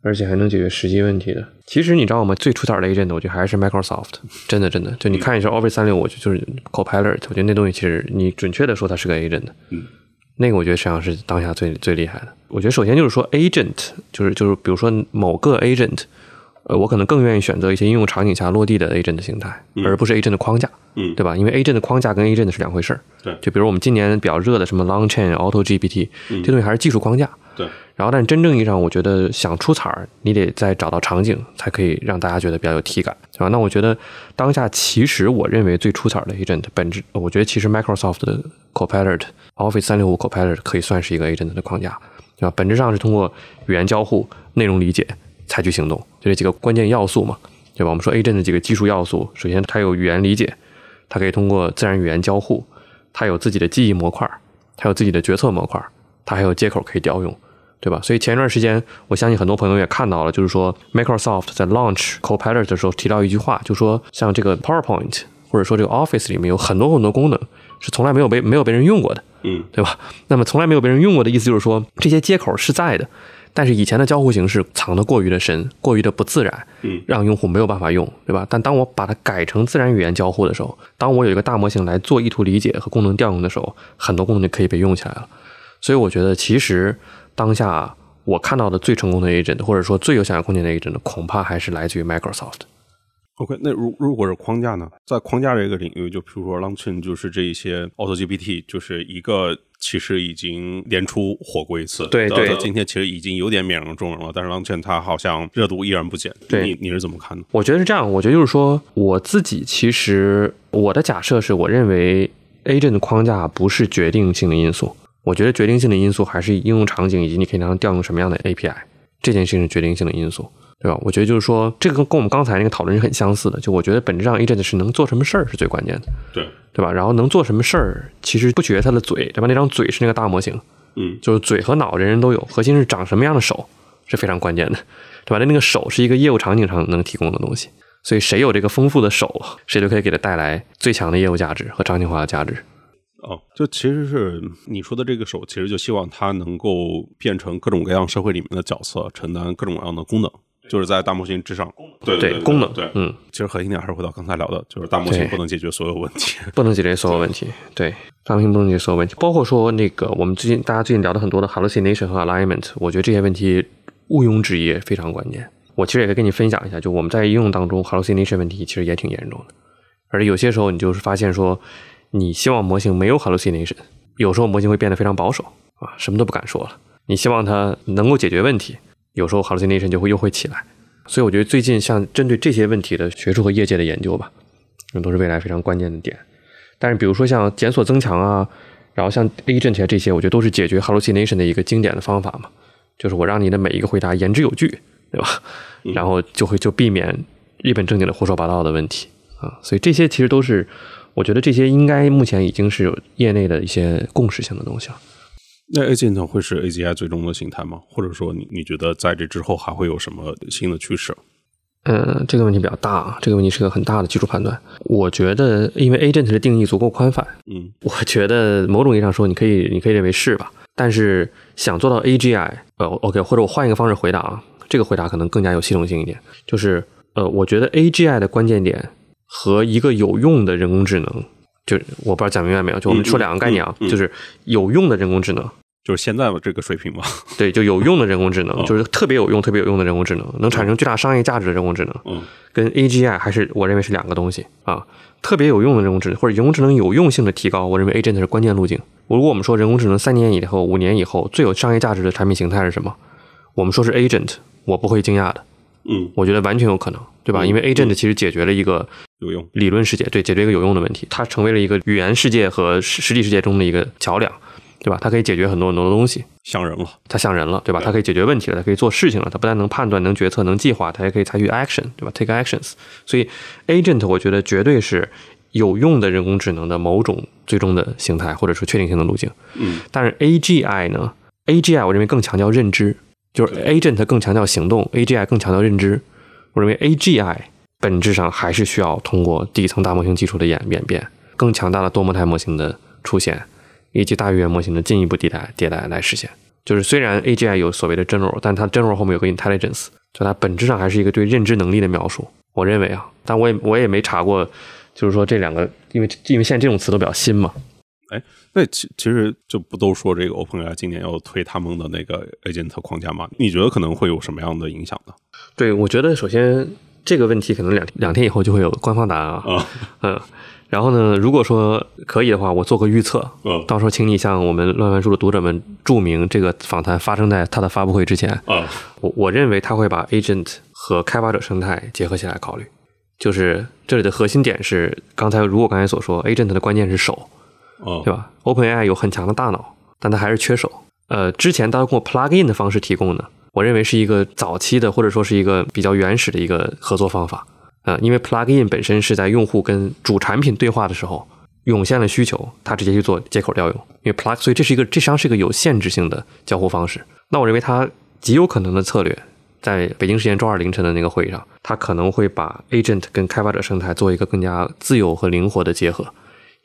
而且还能解决实际问题的。其实你知道吗？最出彩的 agent，我觉得还是 Microsoft。真的，真的，就你看一下 Office 三六五，就是 Copilot，我觉得那东西其实你准确的说它是个 agent。嗯。那个我觉得实际上是当下最最厉害的。我觉得首先就是说，agent 就是就是比如说某个 agent，呃，我可能更愿意选择一些应用场景下落地的 agent 的形态，而不是 agent 的框架，嗯，对吧？因为 agent 的框架跟 agent 是两回事儿。对，就比如我们今年比较热的什么 Long Chain、Auto GPT，这东西还是技术框架。对。然后，但真正意义上，我觉得想出彩儿，你得再找到场景，才可以让大家觉得比较有体感，对吧？那我觉得当下其实我认为最出彩的 agent 本质，我觉得其实 Microsoft 的 Copilot、Office 三六五 Copilot 可以算是一个 agent 的框架，对吧？本质上是通过语言交互、内容理解、采取行动，就这几个关键要素嘛，对吧？我们说 agent 的几个技术要素，首先它有语言理解，它可以通过自然语言交互，它有自己的记忆模块，它有自己的决策模块，它还有接口可以调用。对吧？所以前一段时间，我相信很多朋友也看到了，就是说 Microsoft 在 launch Copilot 的时候提到一句话，就说像这个 PowerPoint 或者说这个 Office 里面有很多很多功能是从来没有被没有被人用过的，嗯，对吧？那么从来没有被人用过的意思就是说这些接口是在的，但是以前的交互形式藏得过于的深，过于的不自然，嗯，让用户没有办法用，对吧？但当我把它改成自然语言交互的时候，当我有一个大模型来做意图理解和功能调用的时候，很多功能就可以被用起来了。所以我觉得其实。当下我看到的最成功的 agent，或者说最有想象空间的 agent，恐怕还是来自于 Microsoft。OK，那如如果是框架呢？在框架这个领域，就比如说 Launching，就是这一些 Auto GPT，就是一个其实已经年初火过一次，对对，今天其实已经有点泯然众人了。但是 Launching 它好像热度依然不减。对，你你是怎么看的？我觉得是这样，我觉得就是说，我自己其实我的假设是我认为 agent 的框架不是决定性的因素。我觉得决定性的因素还是应用场景以及你可以让它调用什么样的 API，这件事情是决定性的因素，对吧？我觉得就是说，这个跟跟我们刚才那个讨论是很相似的。就我觉得本质上 agent 是能做什么事儿是最关键的，对对吧？然后能做什么事儿，其实不取决于它的嘴，对吧？那张嘴是那个大模型，嗯，就是嘴和脑人人都有，核心是长什么样的手是非常关键的，对吧？那那个手是一个业务场景上能提供的东西，所以谁有这个丰富的手，谁就可以给他带来最强的业务价值和场景化的价值。哦，就其实是你说的这个手，其实就希望它能够变成各种各样社会里面的角色，承担各种各样的功能，就是在大模型之上。对对，功能对，嗯，其实核心点还是回到刚才聊的，就是大模型不能解决所有问题，不能解决所有问题。对，大模型不能解决所有问题，包括说那个我们最近大家最近聊的很多的 hallucination 和 alignment，我觉得这些问题毋庸置疑非常关键。我其实也可以跟你分享一下，就我们在应用当中 hallucination 问题其实也挺严重的，而且有些时候你就是发现说，你希望模型没有 hallucination。有时候模型会变得非常保守啊，什么都不敢说了。你希望它能够解决问题，有时候 hallucination 就会又会起来。所以我觉得最近像针对这些问题的学术和业界的研究吧，那都是未来非常关键的点。但是比如说像检索增强啊，然后像 agent 啊这些，我觉得都是解决 hallucination 的一个经典的方法嘛，就是我让你的每一个回答言之有据，对吧？然后就会就避免一本正经的胡说八道的问题啊。所以这些其实都是。我觉得这些应该目前已经是有业内的一些共识性的东西了。那 agent 会是 AGI 最终的形态吗？或者说，你你觉得在这之后还会有什么新的趋势？嗯，这个问题比较大，这个问题是个很大的技术判断。我觉得，因为 agent 的定义足够宽泛，嗯，我觉得某种意义上说，你可以你可以认为是吧？但是想做到 AGI，呃，OK，或者我换一个方式回答啊，这个回答可能更加有系统性一点，就是呃，我觉得 AGI 的关键点。和一个有用的人工智能，就我不知道讲明白没有？就我们说两个概念啊，就是有用的人工智能，就是现在的这个水平嘛。对，就有用的人工智能，嗯 就是特别有用、特别有用的人工智能，能产生巨大商业价值的人工智能，嗯跟 AGI 还是我认为是两个东西啊。特别有用的人工智能或者人工智能有用性的提高，我认为 agent 是关键路径。如果我们说人工智能三年以后、五年以后最有商业价值的产品形态是什么？我们说是 agent，我不会惊讶的，嗯，我觉得完全有可能，对吧？嗯因为 agent 其实解决了一个有用。理论世界，对，解决一个有用的问题，它成为了一个语言世界和实实体世界中的一个桥梁，对吧？它可以解决很多很多的东西。像人了，它像人了，对吧？它可以解决问题了，它可以做事情了，它不但能判断、能决策、能计划，它还可以采取 action，对吧？take actions。所以 agent 我觉得绝对是有用的人工智能的某种最终的形态，或者说确定性的路径。嗯但是 AGI 呢？AGI 我认为更强调认知，就是 agent 更强调行动，AGI 更强调认知。我认为 AGI 本质上还是需要通过底层大模型技术的演演变，更强大的多模态模型的出现，以及大语言模型的进一步迭代迭代来实现。就是虽然 AGI 有所谓的 general，但它 general 后面有个 intelligence，就它本质上还是一个对认知能力的描述。我认为啊，但我也我也没查过，就是说这两个，因为因为现在这种词都比较新嘛，那其其实就不都说这个 OpenAI 今年要推他们的那个 agent 框架吗？你觉得可能会有什么样的影响呢？对，我觉得首先这个问题可能两两天以后就会有官方答案啊。啊，嗯，然后呢，如果说可以的话，我做个预测，嗯到时候请你向我们乱翻书的读者们注明这个访谈发生在它的发布会之前。啊，我我认为他会把 agent 和开发者生态结合起来考虑。就是这里的核心点是，刚才如我刚才所说，agent 的关键是手，啊，对吧？OpenAI 有很强的大脑，但它还是缺手。呃，之前它通过 plug in 的方式提供的，我认为是一个早期的或者说是一个比较原始的一个合作方法。呃、因为 plug in 本身是在用户跟主产品对话的时候涌现了需求，它直接去做接口调用。因为 plug，所以这是一个这实际上是一个有限制性的交互方式。那我认为它极有可能的策略，在北京时间周二凌晨的那个会议上，它可能会把 agent 跟开发者生态做一个更加自由和灵活的结合。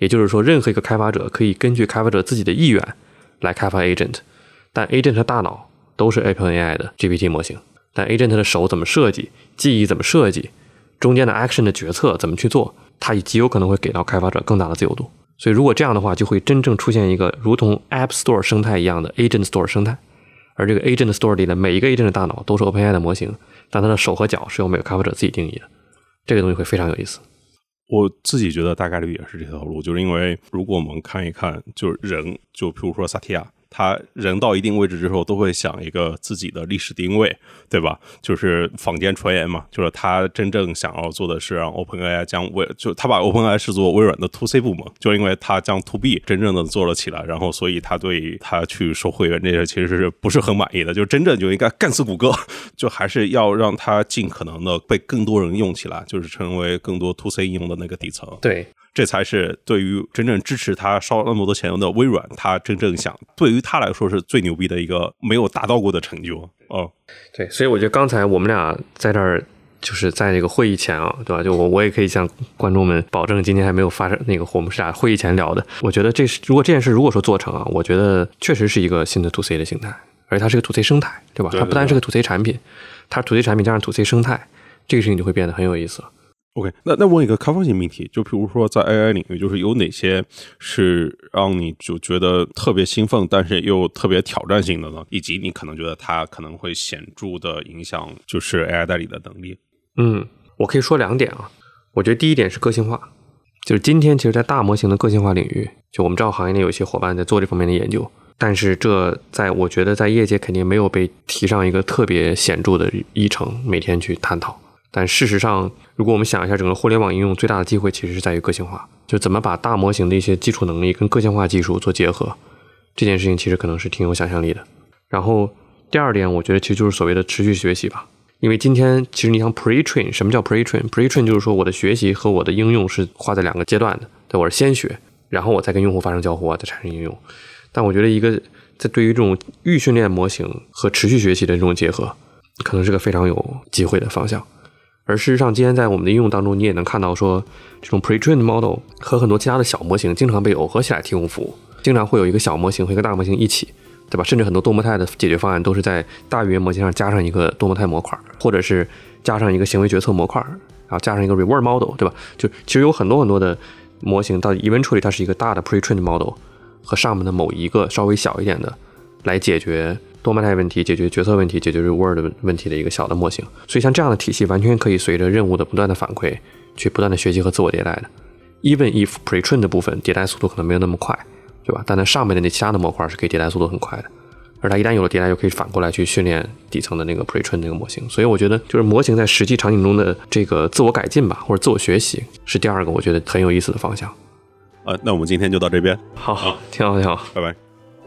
也就是说，任何一个开发者可以根据开发者自己的意愿来开发 agent，但 agent 的大脑都是 OpenAI 的 GPT 模型，但 agent 的手怎么设计，记忆怎么设计，中间的 action 的决策怎么去做，它极有可能会给到开发者更大的自由度。所以，如果这样的话，就会真正出现一个如同 App Store 生态一样的 Agent Store 生态，而这个 Agent Store 里的每一个 agent 的大脑都是 OpenAI 的模型，但它的手和脚是由每个开发者自己定义的。这个东西会非常有意思。我自己觉得大概率也是这条路，就是因为如果我们看一看，就是人，就譬如说萨提亚，他人到一定位置之后，都会想一个自己的历史定位，对吧？就是坊间传言嘛，就是他真正想要做的是让 OpenAI 将微，就他把 OpenAI 视作微软的 To C 部门，就因为他将 To B 真正的做了起来，然后所以他对他去收会员这些其实是不是很满意的？就真正就应该干死谷歌，就还是要让它尽可能的被更多人用起来，就是成为更多 To C 应用的那个底层。对，这才是对于真正支持他烧那么多钱的微软，他真正想对于他来说是最牛逼的一个没有达到过的成就。哦，对，所以我觉得刚才我们俩在这儿，就是在那个会议前啊，对吧？就我我也可以向观众们保证，今天还没有发生那个我们是俩会议前聊的。我觉得这是如果这件事如果说做成啊，我觉得确实是一个新的 to C 的形态，而且它是个 to C 生态，对吧？对对它不单是个 to C 产品，它是 to C 产品加上 to C 生态，这个事情就会变得很有意思了。OK，那那问一个开放性命题，就比如说在 AI 领域，就是有哪些是让你就觉得特别兴奋，但是又特别挑战性的呢？以及你可能觉得它可能会显著的影响就是 AI 代理的能力。嗯，我可以说两点啊。我觉得第一点是个性化，就是今天其实，在大模型的个性化领域，就我们知道行业内有一些伙伴在做这方面的研究，但是这在我觉得在业界肯定没有被提上一个特别显著的议程，每天去探讨。但事实上，如果我们想一下整个互联网应用最大的机会，其实是在于个性化，就怎么把大模型的一些基础能力跟个性化技术做结合，这件事情其实可能是挺有想象力的。然后第二点，我觉得其实就是所谓的持续学习吧。因为今天其实你想 pre-train，什么叫 pre-train？pre-train 就是说我的学习和我的应用是划在两个阶段的，对，我是先学，然后我再跟用户发生交互啊，再产生应用。但我觉得一个在对于这种预训练模型和持续学习的这种结合，可能是个非常有机会的方向。而事实上，今天在我们的应用当中，你也能看到说，这种 pre-trained model 和很多其他的小模型经常被耦合起来提供服务，经常会有一个小模型和一个大模型一起。对吧？甚至很多多模态的解决方案都是在大语言模型上加上一个多模态模块，或者是加上一个行为决策模块，然后加上一个 reward model，对吧？就其实有很多很多的模型到 eventually 它是一个大的 pre-trained model 和上面的某一个稍微小一点的来解决多模态问题、解决决策问题、解决 reward 的问题的一个小的模型。所以像这样的体系，完全可以随着任务的不断的反馈，去不断的学习和自我迭代的。Even if pretrain 的部分迭代速度可能没有那么快，对吧？但它上面的那其他的模块是可以迭代速度很快的。而它一旦有了迭代，又可以反过来去训练底层的那个 pretrain 那个模型。所以我觉得，就是模型在实际场景中的这个自我改进吧，或者自我学习，是第二个我觉得很有意思的方向。呃，那我们今天就到这边，好好，挺好，挺好，拜拜。